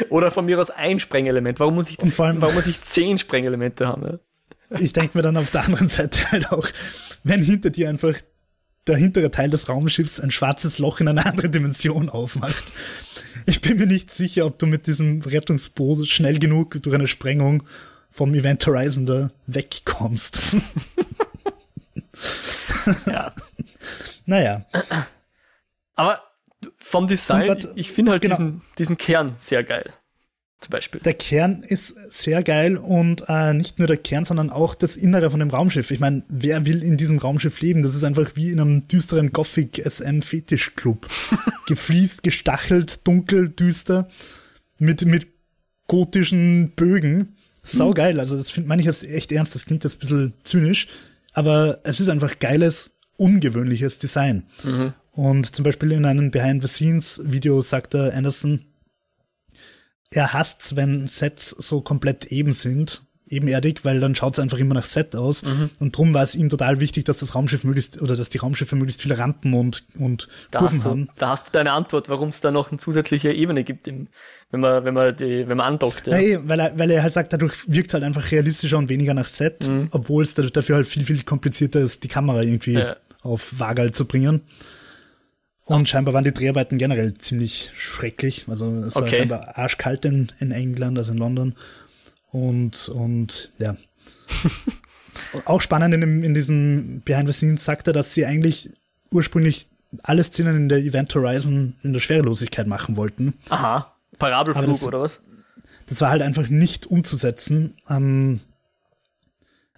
Oder von mir aus ein Sprengelement. Warum muss ich, Und vor allem, warum muss ich zehn Sprengelemente haben? Ja? Ich denke mir dann auf der anderen Seite halt auch, wenn hinter dir einfach der hintere Teil des Raumschiffs ein schwarzes Loch in eine andere Dimension aufmacht. Ich bin mir nicht sicher, ob du mit diesem Rettungsboot schnell genug durch eine Sprengung vom Event Horizon da wegkommst. Ja. naja. Aber vom Design, grad, ich finde halt genau. diesen, diesen Kern sehr geil. Zum Beispiel. Der Kern ist sehr geil und äh, nicht nur der Kern, sondern auch das Innere von dem Raumschiff. Ich meine, wer will in diesem Raumschiff leben? Das ist einfach wie in einem düsteren Gothic SM Fetisch Club. Gefliest, gestachelt, dunkel, düster, mit, mit gotischen Bögen. Sau geil. Also, das finde meine ich jetzt echt ernst. Das klingt jetzt ein bisschen zynisch. Aber es ist einfach geiles, ungewöhnliches Design. Mhm. Und zum Beispiel in einem Behind-the-Scenes-Video sagt der Anderson, er hasst wenn Sets so komplett eben sind, ebenerdig, weil dann schaut es einfach immer nach Set aus. Mhm. Und darum war es ihm total wichtig, dass das Raumschiff möglichst, oder dass die Raumschiffe möglichst viele Rampen und, und da Kurven du, haben. Da hast du deine Antwort, warum es da noch eine zusätzliche Ebene gibt, im, wenn man, wenn man die, wenn man andockt. Ja. Nee, weil er, weil er halt sagt, dadurch wirkt es halt einfach realistischer und weniger nach Set, mhm. obwohl es dafür halt viel, viel komplizierter ist, die Kamera irgendwie ja. auf Wagal zu bringen. Und scheinbar waren die Dreharbeiten generell ziemlich schrecklich. Also es okay. war scheinbar arschkalt in, in England, also in London. Und, und ja. auch spannend in, dem, in diesem Behind the Scenes sagt er, dass sie eigentlich ursprünglich alle Szenen in der Event Horizon in der Schwerelosigkeit machen wollten. Aha. Parabelflug das, oder was? Das war halt einfach nicht umzusetzen. Ähm,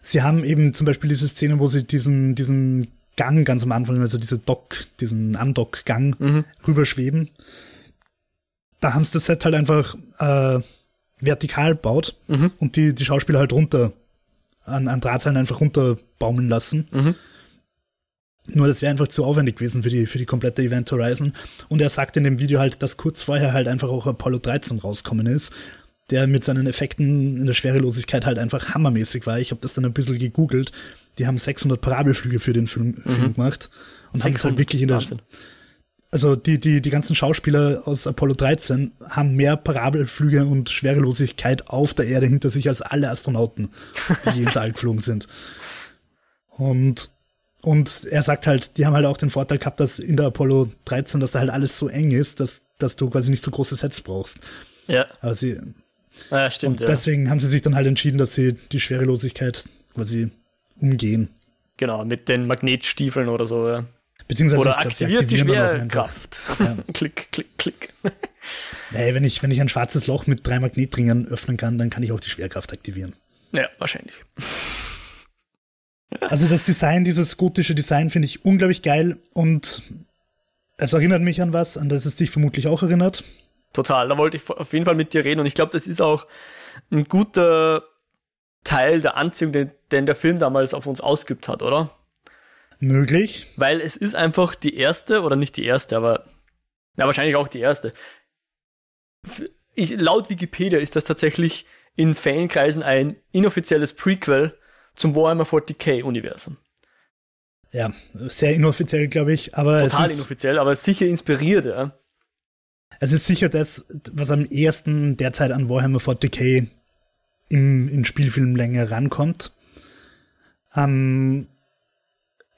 sie haben eben zum Beispiel diese Szene, wo sie diesen, diesen Gang ganz am Anfang, also diese Dock, diesen Undock-Gang mhm. rüberschweben. Da haben sie das Set halt einfach äh, vertikal baut mhm. und die, die Schauspieler halt runter an, an Drahtseilen einfach runterbaumeln lassen. Mhm. Nur das wäre einfach zu aufwendig gewesen für die, für die komplette Event Horizon. Und er sagt in dem Video halt, dass kurz vorher halt einfach auch Apollo 13 rauskommen ist, der mit seinen Effekten in der Schwerelosigkeit halt einfach hammermäßig war. Ich habe das dann ein bisschen gegoogelt die haben 600 Parabelflüge für den Film, mhm. Film gemacht und haben es halt wirklich in der, Wahnsinn. Also die, die, die ganzen Schauspieler aus Apollo 13 haben mehr Parabelflüge und Schwerelosigkeit auf der Erde hinter sich als alle Astronauten, die ins All geflogen sind. Und, und er sagt halt, die haben halt auch den Vorteil gehabt, dass in der Apollo 13, dass da halt alles so eng ist, dass, dass du quasi nicht so große Sets brauchst. Ja. Aber sie, ja, stimmt, und deswegen haben sie sich dann halt entschieden, dass sie die Schwerelosigkeit quasi umgehen. Genau, mit den Magnetstiefeln oder so. Ja. Beziehungsweise oder ich glaub, aktiviert die Schwerkraft. Ja. klick, klick, klick. Naja, wenn ich, wenn ich ein schwarzes Loch mit drei Magnetringern öffnen kann, dann kann ich auch die Schwerkraft aktivieren. Ja, wahrscheinlich. Also das Design, dieses gotische Design finde ich unglaublich geil und es erinnert mich an was, an das es dich vermutlich auch erinnert. Total, da wollte ich auf jeden Fall mit dir reden und ich glaube, das ist auch ein guter Teil der Anziehung, den, den der Film damals auf uns ausgeübt hat, oder? Möglich. Weil es ist einfach die erste, oder nicht die erste, aber ja, wahrscheinlich auch die erste. Ich, laut Wikipedia ist das tatsächlich in Fankreisen ein inoffizielles Prequel zum Warhammer 40k-Universum. Ja, sehr inoffiziell, glaube ich. Aber Total es ist, inoffiziell, aber sicher inspiriert, ja. Es ist sicher das, was am ersten derzeit an Warhammer 40k im, in Spielfilmlänge rankommt. Ähm,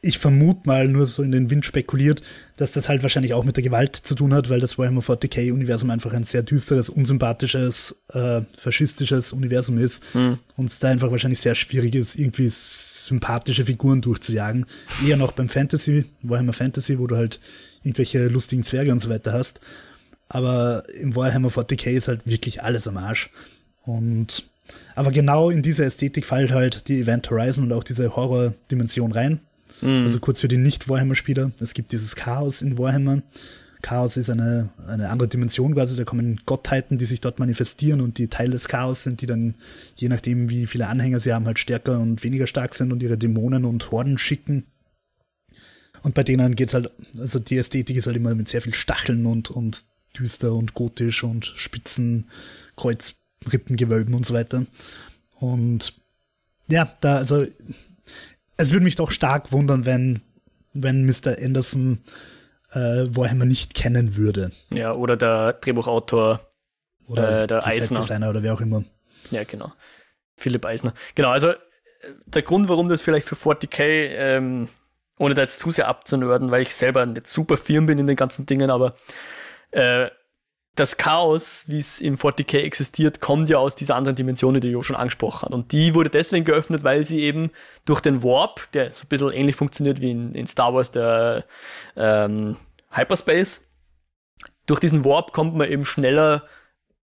ich vermute mal, nur so in den Wind spekuliert, dass das halt wahrscheinlich auch mit der Gewalt zu tun hat, weil das Warhammer 40k-Universum einfach ein sehr düsteres, unsympathisches, äh, faschistisches Universum ist mhm. und es da einfach wahrscheinlich sehr schwierig ist, irgendwie sympathische Figuren durchzujagen. Eher noch beim Fantasy, Warhammer Fantasy, wo du halt irgendwelche lustigen Zwerge und so weiter hast. Aber im Warhammer 40k ist halt wirklich alles am Arsch. Und aber genau in diese Ästhetik fällt halt die Event Horizon und auch diese Horror-Dimension rein. Mhm. Also kurz für die Nicht-Warhammer-Spieler. Es gibt dieses Chaos in Warhammer. Chaos ist eine, eine andere Dimension quasi. Da kommen Gottheiten, die sich dort manifestieren und die Teil des Chaos sind, die dann, je nachdem, wie viele Anhänger sie haben, halt stärker und weniger stark sind und ihre Dämonen und Horden schicken. Und bei denen geht's halt, also die Ästhetik ist halt immer mit sehr viel Stacheln und, und düster und gotisch und spitzen Kreuz Rippengewölben und so weiter. Und ja, da, also, es würde mich doch stark wundern, wenn, wenn Mr. Anderson äh, Warhammer nicht kennen würde. Ja, oder der Drehbuchautor oder äh, der Eisner. Designer oder wer auch immer. Ja, genau. Philipp Eisner. Genau, also der Grund, warum das vielleicht für 40k, ähm, ohne da jetzt zu sehr abzunörden, weil ich selber nicht super firm bin in den ganzen Dingen, aber äh, das Chaos, wie es im 40k existiert, kommt ja aus dieser anderen Dimension, die Jo schon angesprochen hat. Und die wurde deswegen geöffnet, weil sie eben durch den Warp, der so ein bisschen ähnlich funktioniert wie in, in Star Wars der ähm, Hyperspace, durch diesen Warp kommt man eben schneller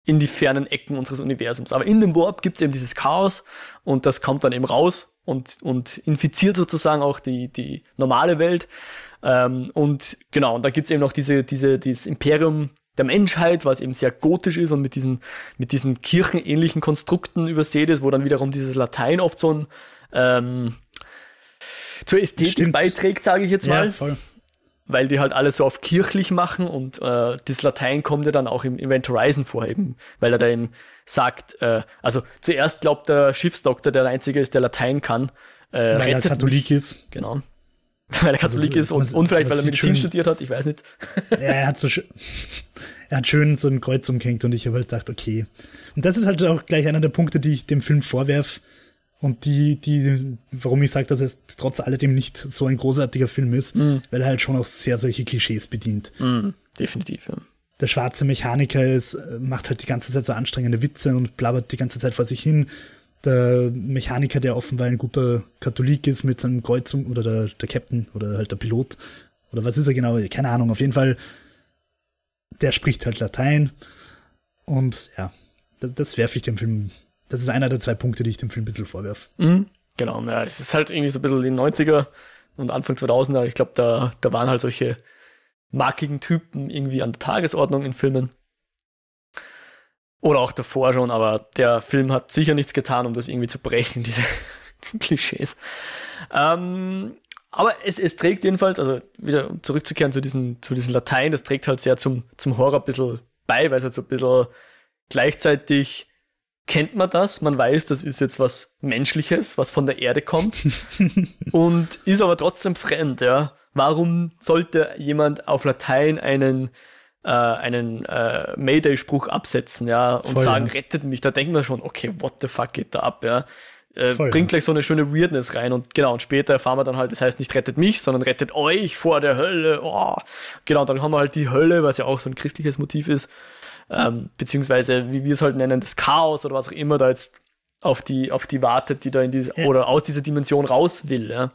in die fernen Ecken unseres Universums. Aber in dem Warp gibt es eben dieses Chaos und das kommt dann eben raus und, und infiziert sozusagen auch die, die normale Welt. Ähm, und genau, und da gibt es eben noch diese, diese, dieses Imperium der Menschheit, was eben sehr gotisch ist und mit diesen, mit diesen kirchenähnlichen Konstrukten übersät ist, wo dann wiederum dieses Latein oft so ein ähm, zur Ästhetik Stimmt. beiträgt, sage ich jetzt mal. Ja, voll. Weil die halt alles so auf kirchlich machen und äh, das Latein kommt ja dann auch im Event Horizon vor, eben, weil er da eben sagt, äh, also zuerst glaubt der Schiffsdoktor, der der Einzige ist, der Latein kann. Äh, weil er Katholik mich. ist. Genau. Weil er Katholik also, ist und, und vielleicht weil er Medizin schön, studiert hat, ich weiß nicht. Ja, er hat so er hat schön so ein Kreuz umgehängt und ich habe halt gedacht, okay. Und das ist halt auch gleich einer der Punkte, die ich dem Film vorwerf und die, die, warum ich sage, dass es trotz alledem nicht so ein großartiger Film ist, mm. weil er halt schon auch sehr solche Klischees bedient. Mm, definitiv, ja. Der schwarze Mechaniker ist, macht halt die ganze Zeit so anstrengende Witze und blabbert die ganze Zeit vor sich hin der Mechaniker, der offenbar ein guter Katholik ist mit seinem Kreuzung oder der, der Captain oder halt der Pilot oder was ist er genau, keine Ahnung, auf jeden Fall, der spricht halt Latein und ja, das, das werfe ich dem Film, das ist einer der zwei Punkte, die ich dem Film ein bisschen vorwerfe. Mhm, genau, ja, das ist halt irgendwie so ein bisschen die 90er und Anfang 2000er, ich glaube, da, da waren halt solche markigen Typen irgendwie an der Tagesordnung in Filmen. Oder auch davor schon, aber der Film hat sicher nichts getan, um das irgendwie zu brechen, diese Klischees. Ähm, aber es, es trägt jedenfalls, also wieder zurückzukehren zu diesen, zu diesen Latein, das trägt halt sehr zum, zum Horror ein bisschen bei, weil es halt so ein bisschen gleichzeitig kennt man das, man weiß, das ist jetzt was Menschliches, was von der Erde kommt und ist aber trotzdem fremd, ja. Warum sollte jemand auf Latein einen äh, einen äh, Mayday-Spruch absetzen, ja, und Voll, sagen, ja. rettet mich, da denkt man schon, okay, what the fuck geht da ab, ja. Äh, Voll, bringt ja. gleich so eine schöne Weirdness rein und genau, und später erfahren wir dann halt, das heißt nicht rettet mich, sondern rettet euch vor der Hölle, oh. Genau, dann haben wir halt die Hölle, was ja auch so ein christliches Motiv ist, ähm, beziehungsweise, wie wir es halt nennen, das Chaos oder was auch immer da jetzt auf die, auf die wartet, die da in diese, ja. oder aus dieser Dimension raus will, ja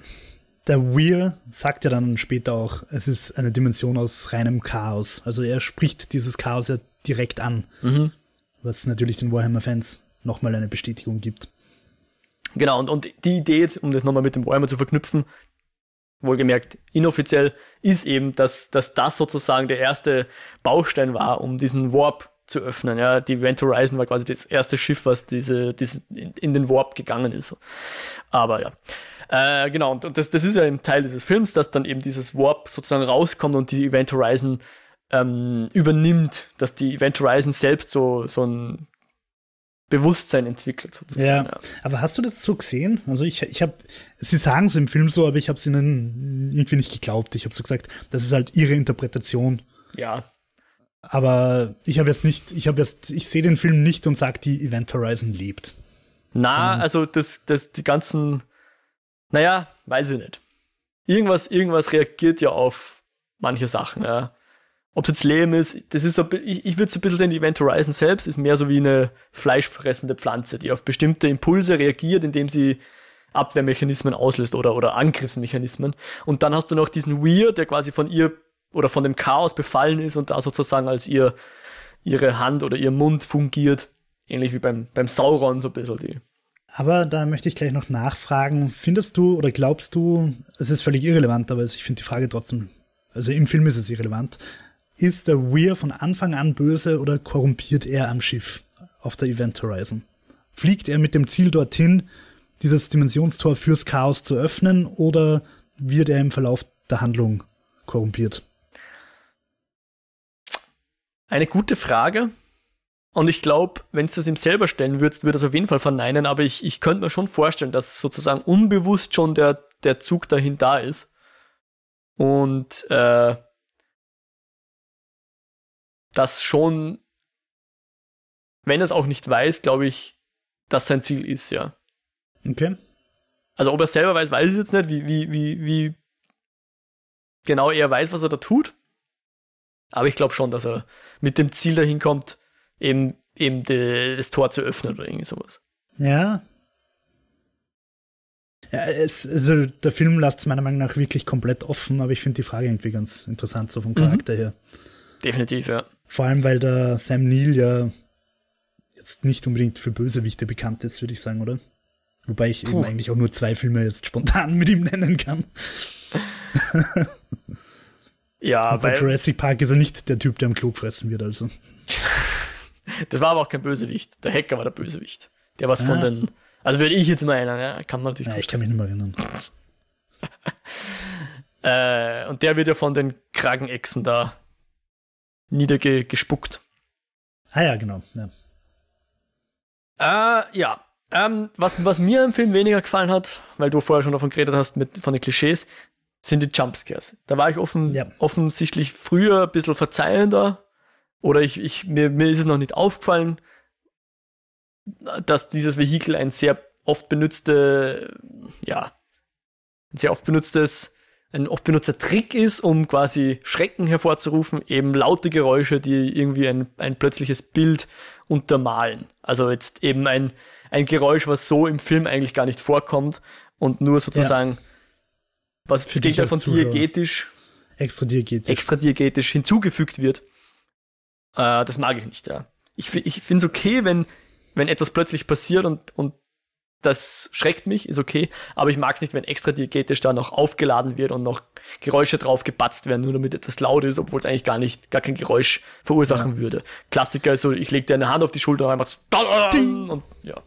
der Weir sagt ja dann später auch, es ist eine Dimension aus reinem Chaos. Also er spricht dieses Chaos ja direkt an, mhm. was natürlich den Warhammer-Fans nochmal eine Bestätigung gibt. Genau, und, und die Idee, um das nochmal mit dem Warhammer zu verknüpfen, wohlgemerkt inoffiziell, ist eben, dass, dass das sozusagen der erste Baustein war, um diesen Warp zu öffnen. Ja, die Event Horizon war quasi das erste Schiff, was diese, diese in, in den Warp gegangen ist. Aber ja. Äh, genau, und das, das ist ja ein Teil dieses Films, dass dann eben dieses Warp sozusagen rauskommt und die Event Horizon ähm, übernimmt, dass die Event Horizon selbst so, so ein Bewusstsein entwickelt. Sozusagen. Ja, ja, aber hast du das so gesehen? Also ich, ich habe, sie sagen es im Film so, aber ich habe es ihnen irgendwie nicht geglaubt. Ich habe so gesagt, das ist halt ihre Interpretation. Ja. Aber ich habe jetzt nicht, ich habe jetzt, ich sehe den Film nicht und sage, die Event Horizon lebt. Na, also das, das, die ganzen naja, weiß ich nicht. Irgendwas, irgendwas reagiert ja auf manche Sachen, ja. Ob es jetzt Leben ist, das ist so, ich, ich würde so ein bisschen sehen, die Event Horizon selbst ist mehr so wie eine fleischfressende Pflanze, die auf bestimmte Impulse reagiert, indem sie Abwehrmechanismen auslöst oder, oder Angriffsmechanismen. Und dann hast du noch diesen Weir, der quasi von ihr oder von dem Chaos befallen ist und da sozusagen als ihr, ihre Hand oder ihr Mund fungiert. Ähnlich wie beim, beim Sauron so ein bisschen die aber da möchte ich gleich noch nachfragen. Findest du oder glaubst du, es ist völlig irrelevant, aber ich finde die Frage trotzdem, also im Film ist es irrelevant. Ist der Weir von Anfang an böse oder korrumpiert er am Schiff auf der Event Horizon? Fliegt er mit dem Ziel dorthin, dieses Dimensionstor fürs Chaos zu öffnen oder wird er im Verlauf der Handlung korrumpiert? Eine gute Frage. Und ich glaube, wenn du das ihm selber stellen würdest, würde er es auf jeden Fall verneinen, aber ich, ich könnte mir schon vorstellen, dass sozusagen unbewusst schon der, der Zug dahin da ist. Und äh, das schon, wenn er es auch nicht weiß, glaube ich, dass sein Ziel ist, ja. Okay. Also ob er selber weiß, weiß ich jetzt nicht, wie, wie, wie, wie genau er weiß, was er da tut. Aber ich glaube schon, dass er mit dem Ziel dahin kommt, eben, eben das Tor zu öffnen oder irgendwie sowas. Ja. ja es, also der Film lässt es meiner Meinung nach wirklich komplett offen, aber ich finde die Frage irgendwie ganz interessant, so vom Charakter mhm. her. Definitiv, ja. Vor allem, weil der Sam Neill ja jetzt nicht unbedingt für Bösewichte bekannt ist, würde ich sagen, oder? Wobei ich Puh. eben eigentlich auch nur zwei Filme jetzt spontan mit ihm nennen kann. ja, bei Jurassic Park ist er nicht der Typ, der am Klo fressen wird, also. das war aber auch kein Bösewicht. Der Hacker war der Bösewicht. Der was ah. von den. Also würde ich jetzt mal erinnern, ja, kann man natürlich. Ja, ich kann mich nicht mehr erinnern. äh, und der wird ja von den Kragenechsen da niedergespuckt. Ah ja, genau. Ja. Äh, ja. Ähm, was, was mir im Film weniger gefallen hat, weil du vorher schon davon geredet hast, mit, von den Klischees, sind die Jumpscares. Da war ich offen, ja. offensichtlich früher ein bisschen verzeihender. Oder ich, ich, mir, mir ist es noch nicht aufgefallen, dass dieses Vehikel ein sehr oft benutzte, ja, ein sehr oft benutztes ein oft benutzter Trick ist, um quasi Schrecken hervorzurufen, eben laute Geräusche, die irgendwie ein, ein plötzliches Bild untermalen. Also jetzt eben ein, ein Geräusch, was so im Film eigentlich gar nicht vorkommt und nur sozusagen, ja. was Für das von diegetisch, extra diegetisch, extra diegetisch hinzugefügt wird. Äh, das mag ich nicht, ja. Ich, ich finde es okay, wenn, wenn etwas plötzlich passiert und, und das schreckt mich, ist okay, aber ich mag es nicht, wenn extra diegetisch da noch aufgeladen wird und noch Geräusche drauf gepatzt werden, nur damit etwas laut ist, obwohl es eigentlich gar nicht, gar kein Geräusch verursachen ja. würde. Klassiker ist so, ich lege dir eine Hand auf die Schulter und einfach und ja.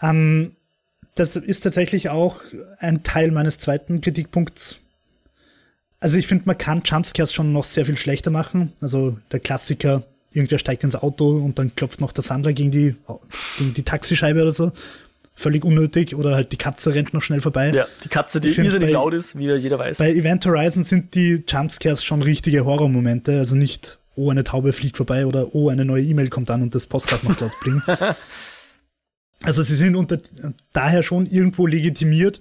Ähm, das ist tatsächlich auch ein Teil meines zweiten Kritikpunkts. Also ich finde, man kann Jumpscares schon noch sehr viel schlechter machen. Also der Klassiker, irgendwer steigt ins Auto und dann klopft noch der Sandler gegen die, gegen die Taxischeibe oder so völlig unnötig oder halt die Katze rennt noch schnell vorbei. Ja, die Katze, die irrsinnig laut ist, wie jeder weiß. Bei Event Horizon sind die Jumpscares schon richtige Horrormomente, also nicht, oh, eine Taube fliegt vorbei oder oh, eine neue E-Mail kommt an und das Postkarte macht laut bringen. also sie sind unter, daher schon irgendwo legitimiert.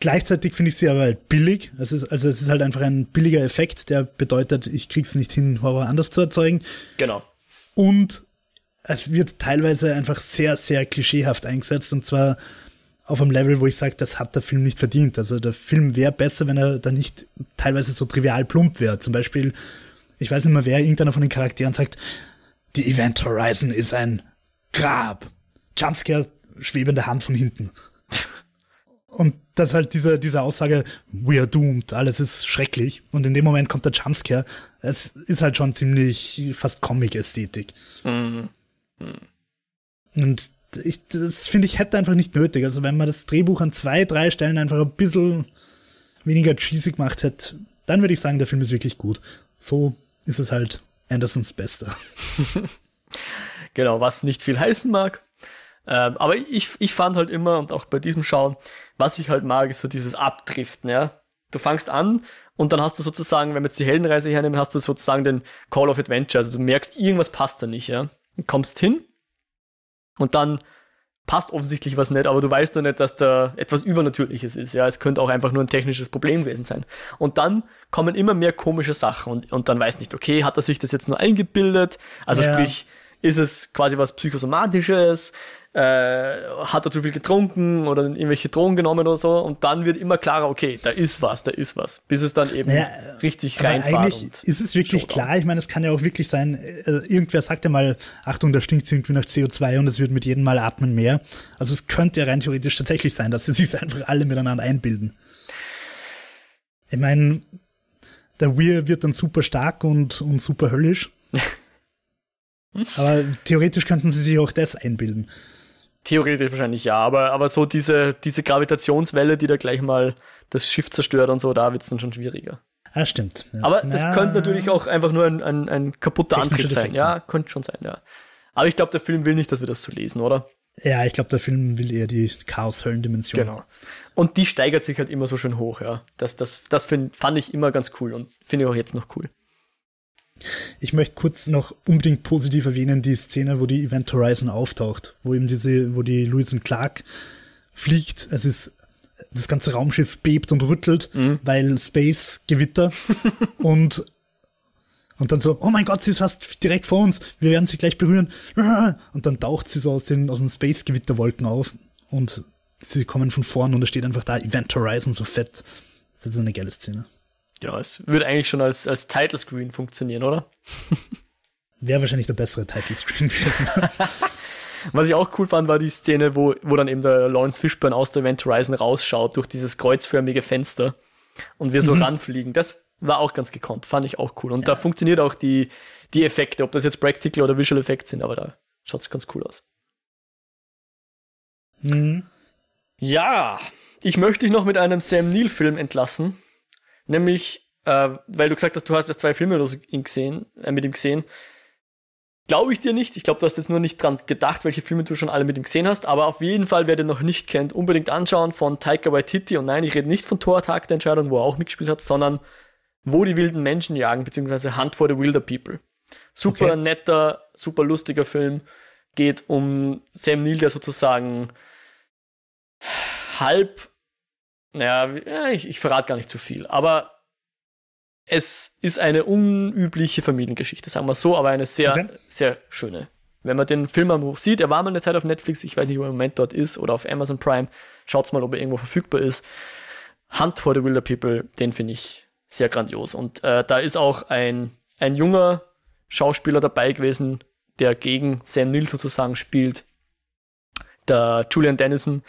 Gleichzeitig finde ich sie aber halt billig. Es ist, also es ist halt einfach ein billiger Effekt, der bedeutet, ich krieg's nicht hin, Horror anders zu erzeugen. Genau. Und es wird teilweise einfach sehr, sehr klischeehaft eingesetzt und zwar auf einem Level, wo ich sage, das hat der Film nicht verdient. Also der Film wäre besser, wenn er da nicht teilweise so trivial plump wäre. Zum Beispiel, ich weiß nicht mehr wer, irgendeiner von den Charakteren sagt, die Event Horizon ist ein Grab. Jumpscare, schwebende Hand von hinten. Und das halt diese, diese Aussage, we are doomed, alles ist schrecklich. Und in dem Moment kommt der Jumpscare. Es ist halt schon ziemlich fast Comic-Ästhetik. Mhm. Hm. Und ich, das finde ich hätte einfach nicht nötig. Also wenn man das Drehbuch an zwei, drei Stellen einfach ein bisschen weniger cheesy gemacht hätte, dann würde ich sagen, der Film ist wirklich gut. So ist es halt Andersons Bester. genau, was nicht viel heißen mag. Ähm, aber ich, ich fand halt immer, und auch bei diesem Schauen, was ich halt mag, ist so dieses Abdriften, ja. Du fangst an und dann hast du sozusagen, wenn wir jetzt die Heldenreise hernehmen, hast du sozusagen den Call of Adventure. Also du merkst, irgendwas passt da nicht, ja kommst hin und dann passt offensichtlich was nicht, aber du weißt doch nicht, dass da etwas Übernatürliches ist. Ja, es könnte auch einfach nur ein technisches Problem gewesen sein. Und dann kommen immer mehr komische Sachen und, und dann weiß nicht, okay, hat er sich das jetzt nur eingebildet? Also ja. sprich, ist es quasi was Psychosomatisches? äh, hat er zu viel getrunken oder irgendwelche Drogen genommen oder so und dann wird immer klarer, okay, da ist was, da ist was, bis es dann eben naja, richtig reinfährt. Eigentlich ist es wirklich klar, ich meine, es kann ja auch wirklich sein, äh, irgendwer sagt ja mal, Achtung, da stinkt irgendwie nach CO2 und es wird mit jedem Mal atmen mehr. Also es könnte ja rein theoretisch tatsächlich sein, dass sie sich einfach alle miteinander einbilden. Ich meine, der Weir wird dann super stark und, und super höllisch. Aber theoretisch könnten sie sich auch das einbilden. Theoretisch wahrscheinlich ja, aber, aber so diese, diese Gravitationswelle, die da gleich mal das Schiff zerstört und so, da wird es dann schon schwieriger. Ah, stimmt. Ja. Aber das ja. könnte natürlich auch einfach nur ein, ein, ein kaputter Antrieb sein. Ja, könnte schon sein, ja. Aber ich glaube, der Film will nicht, dass wir das so lesen, oder? Ja, ich glaube, der Film will eher die Chaos-Höllen-Dimension. Genau. Und die steigert sich halt immer so schön hoch, ja. Das, das, das find, fand ich immer ganz cool und finde ich auch jetzt noch cool. Ich möchte kurz noch unbedingt positiv erwähnen, die Szene, wo die Event Horizon auftaucht, wo eben diese, wo die Lewis und Clark fliegt. Es ist, das ganze Raumschiff bebt und rüttelt, mhm. weil Space Gewitter und Und dann so, oh mein Gott, sie ist fast direkt vor uns, wir werden sie gleich berühren. Und dann taucht sie so aus den, aus den Space-Gewitterwolken auf und sie kommen von vorn und da steht einfach da Event Horizon so fett. Das ist eine geile Szene. Ja, es würde eigentlich schon als, als Title Screen funktionieren, oder? Wäre wahrscheinlich der bessere Title Screen gewesen. Was ich auch cool fand, war die Szene, wo, wo dann eben der Lawrence Fishburne aus der Event Horizon rausschaut durch dieses kreuzförmige Fenster und wir so mhm. ranfliegen. Das war auch ganz gekonnt, fand ich auch cool. Und ja. da funktioniert auch die, die Effekte, ob das jetzt Practical oder Visual Effects sind, aber da schaut es ganz cool aus. Mhm. Ja, ich möchte dich noch mit einem Sam Neill-Film entlassen. Nämlich, äh, weil du gesagt hast, du hast erst zwei Filme oder gesehen, äh, mit ihm gesehen. Glaube ich dir nicht. Ich glaube, du hast jetzt nur nicht dran gedacht, welche Filme du schon alle mit ihm gesehen hast. Aber auf jeden Fall, wer den noch nicht kennt, unbedingt anschauen von Taika Waititi. Und nein, ich rede nicht von Tor Tag der Entscheidung, wo er auch mitgespielt hat, sondern wo die wilden Menschen jagen, beziehungsweise Hunt for the Wilder People. Super okay. netter, super lustiger Film. Geht um Sam Neill, der sozusagen halb, naja, ich, ich verrate gar nicht zu viel, aber es ist eine unübliche Familiengeschichte, sagen wir so, aber eine sehr, okay. sehr schöne. Wenn man den Film mal sieht, er war mal eine Zeit auf Netflix, ich weiß nicht, ob er im Moment dort ist oder auf Amazon Prime, schaut's mal, ob er irgendwo verfügbar ist. Hunt for the Wilder People, den finde ich sehr grandios. Und äh, da ist auch ein, ein junger Schauspieler dabei gewesen, der gegen Sam Neill sozusagen spielt. Der Julian Dennison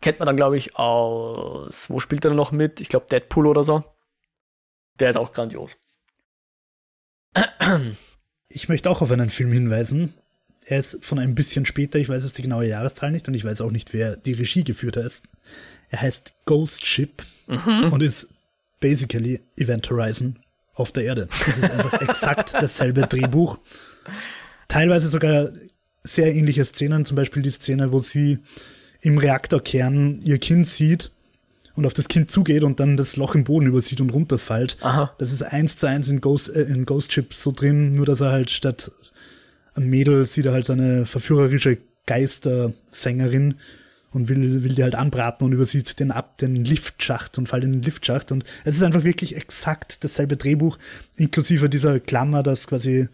kennt man dann, glaube ich, aus, wo spielt er noch mit? Ich glaube, Deadpool oder so. Der ist auch grandios. Ich möchte auch auf einen Film hinweisen. Er ist von ein bisschen später, ich weiß jetzt die genaue Jahreszahl nicht und ich weiß auch nicht, wer die Regie geführt hat. Er heißt Ghost Ship mhm. und ist basically Event Horizon auf der Erde. Es ist einfach exakt dasselbe Drehbuch. Teilweise sogar sehr ähnliche Szenen, zum Beispiel die Szene, wo sie im Reaktorkern ihr Kind sieht und auf das Kind zugeht und dann das Loch im Boden übersieht und runterfällt. Aha. Das ist eins zu eins in Ghost, äh, in Ghost Ship so drin, nur dass er halt statt einem Mädel sieht er halt seine verführerische Geistersängerin und will, will die halt anbraten und übersieht den ab, den Liftschacht und fällt in den Liftschacht und es ist einfach wirklich exakt dasselbe Drehbuch, inklusive dieser Klammer, dass quasi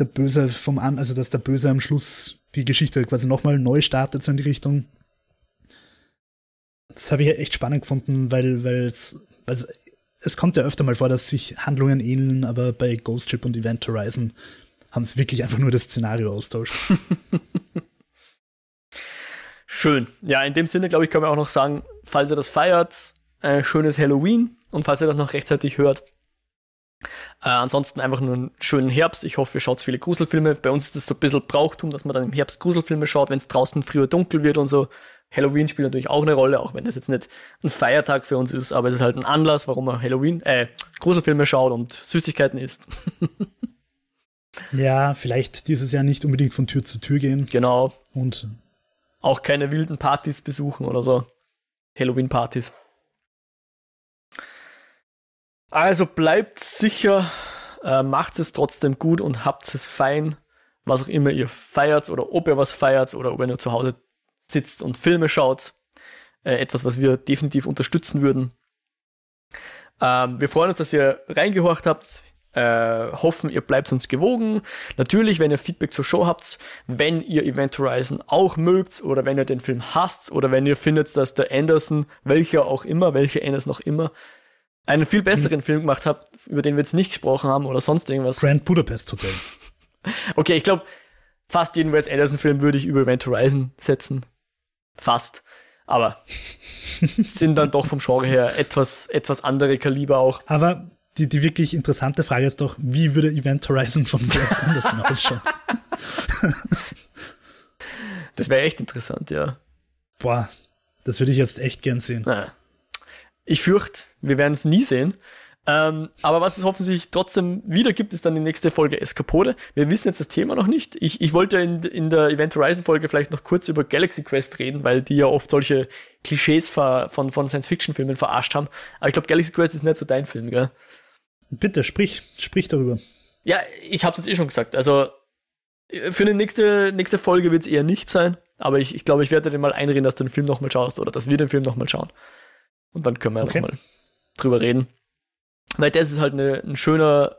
der Böse vom An, also dass der Böse am Schluss die Geschichte quasi nochmal neu startet, so in die Richtung das habe ich echt spannend gefunden, weil, weil es, also es kommt ja öfter mal vor, dass sich Handlungen ähneln, aber bei Ghost Ship und Event Horizon haben es wirklich einfach nur das Szenario austauscht. Schön. Ja, in dem Sinne, glaube ich, kann man auch noch sagen, falls ihr das feiert, ein schönes Halloween und falls ihr das noch rechtzeitig hört. Äh, ansonsten einfach nur einen schönen Herbst. Ich hoffe, ihr schaut viele Gruselfilme. Bei uns ist das so ein bisschen Brauchtum, dass man dann im Herbst Gruselfilme schaut, wenn es draußen früher dunkel wird und so. Halloween spielt natürlich auch eine Rolle, auch wenn das jetzt nicht ein Feiertag für uns ist, aber es ist halt ein Anlass, warum man Halloween, äh, Gruselfilme schaut und Süßigkeiten isst. ja, vielleicht dieses Jahr nicht unbedingt von Tür zu Tür gehen. Genau. Und auch keine wilden Partys besuchen oder so. Halloween-Partys. Also bleibt sicher, äh, macht es trotzdem gut und habt es fein, was auch immer ihr feiert oder ob ihr was feiert oder ob ihr zu Hause sitzt und Filme schaut. Äh, etwas, was wir definitiv unterstützen würden. Ähm, wir freuen uns, dass ihr reingehorcht habt. Äh, hoffen, ihr bleibt uns gewogen. Natürlich, wenn ihr Feedback zur Show habt, wenn ihr Event Horizon auch mögt oder wenn ihr den Film hasst oder wenn ihr findet, dass der Anderson, welcher auch immer, welcher Anderson auch immer, einen viel besseren mhm. Film gemacht hat, über den wir jetzt nicht gesprochen haben oder sonst irgendwas. Grand Budapest Hotel. okay, ich glaube, fast jeden Wes Anderson-Film würde ich über Event Horizon setzen. Fast. Aber sind dann doch vom Genre her etwas, etwas andere Kaliber auch. Aber die, die wirklich interessante Frage ist doch, wie würde Event Horizon von Wes Anderson ausschauen? das wäre echt interessant, ja. Boah, das würde ich jetzt echt gern sehen. Naja. Ich fürchte, wir werden es nie sehen. Ähm, aber was es hoffentlich trotzdem wieder gibt, ist dann die nächste Folge Eskapode. Wir wissen jetzt das Thema noch nicht. Ich, ich wollte in, in der Event Horizon Folge vielleicht noch kurz über Galaxy Quest reden, weil die ja oft solche Klischees von, von Science-Fiction-Filmen verarscht haben. Aber ich glaube, Galaxy Quest ist nicht so dein Film, gell? Bitte, sprich, sprich darüber. Ja, ich habe es jetzt eh schon gesagt. Also für eine nächste, nächste Folge wird es eher nicht sein, aber ich, ich glaube, ich werde dir mal einreden, dass du den Film nochmal schaust oder dass wir den Film nochmal schauen. Und dann können wir okay. nochmal drüber reden. Weil das ist halt eine, ein schöner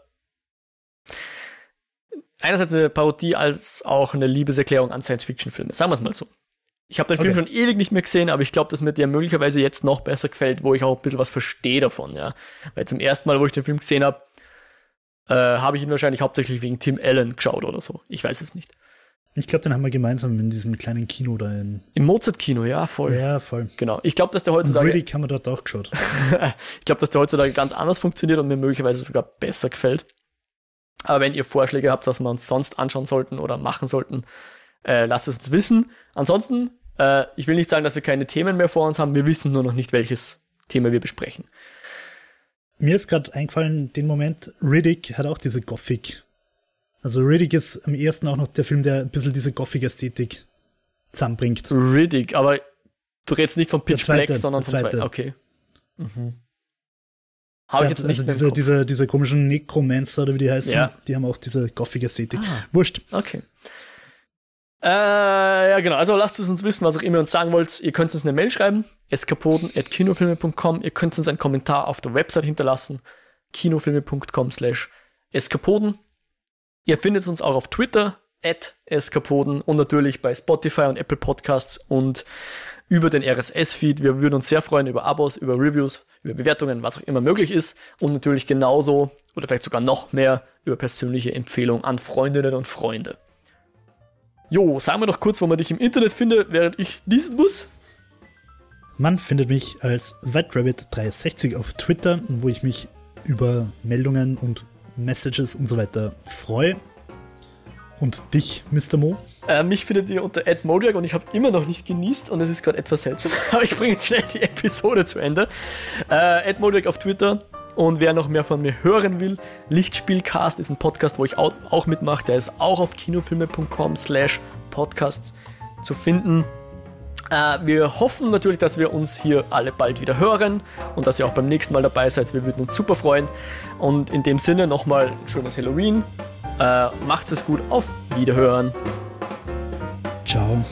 einerseits eine Parodie als auch eine Liebeserklärung an Science-Fiction-Filme. Sagen wir es mal so. Ich habe den okay. Film schon ewig nicht mehr gesehen, aber ich glaube, dass mir der möglicherweise jetzt noch besser gefällt, wo ich auch ein bisschen was verstehe davon, ja. Weil zum ersten Mal, wo ich den Film gesehen habe, äh, habe ich ihn wahrscheinlich hauptsächlich wegen Tim Allen geschaut oder so. Ich weiß es nicht. Ich glaube, den haben wir gemeinsam in diesem kleinen Kino da in. Im Mozart-Kino, ja, voll. Ja, voll. Genau. Ich glaube, dass der heutzutage. Und Riddick haben wir dort auch geschaut. ich glaube, dass der heutzutage ganz anders funktioniert und mir möglicherweise sogar besser gefällt. Aber wenn ihr Vorschläge habt, was wir uns sonst anschauen sollten oder machen sollten, äh, lasst es uns wissen. Ansonsten äh, ich will nicht sagen, dass wir keine Themen mehr vor uns haben, wir wissen nur noch nicht, welches Thema wir besprechen. Mir ist gerade eingefallen, den Moment, Riddick hat auch diese Gothic. Also Riddick ist am ersten auch noch der Film, der ein bisschen diese Gothic-Ästhetik zusammenbringt. Riddick, aber du redest nicht von Pitch zweite, Black, sondern von zweite. Okay. Mhm. Habe ich jetzt nicht also diese, diese, diese komischen Necromancer oder wie die heißen, ja. die haben auch diese Gothic-Ästhetik. Ah. Wurscht. Okay. Äh, ja, genau. Also lasst es uns wissen, was auch immer ihr uns sagen wollt. Ihr könnt uns eine Mail schreiben, eskapoden.kinofilme.com. Ihr könnt uns einen Kommentar auf der Website hinterlassen, kinofilme.com slash eskapoden. Ihr findet uns auch auf Twitter, at eskapoden und natürlich bei Spotify und Apple Podcasts und über den RSS-Feed. Wir würden uns sehr freuen über Abos, über Reviews, über Bewertungen, was auch immer möglich ist. Und natürlich genauso oder vielleicht sogar noch mehr über persönliche Empfehlungen an Freundinnen und Freunde. Jo, sagen wir doch kurz, wo man dich im Internet findet, während ich lesen muss. Man findet mich als WhiteRabbit360 auf Twitter, wo ich mich über Meldungen und Messages und so weiter freue. Und dich, Mr. Mo? Äh, mich findet ihr unter @modiak und ich habe immer noch nicht genießt und es ist gerade etwas seltsam. Aber ich bringe jetzt schnell die Episode zu Ende. Äh, @modiak auf Twitter, und wer noch mehr von mir hören will, Lichtspielcast ist ein Podcast, wo ich auch mitmache. Der ist auch auf kinofilme.com slash podcasts zu finden. Äh, wir hoffen natürlich, dass wir uns hier alle bald wieder hören und dass ihr auch beim nächsten Mal dabei seid. Wir würden uns super freuen. Und in dem Sinne nochmal ein schönes Halloween. Äh, macht's es gut. Auf Wiederhören. Ciao.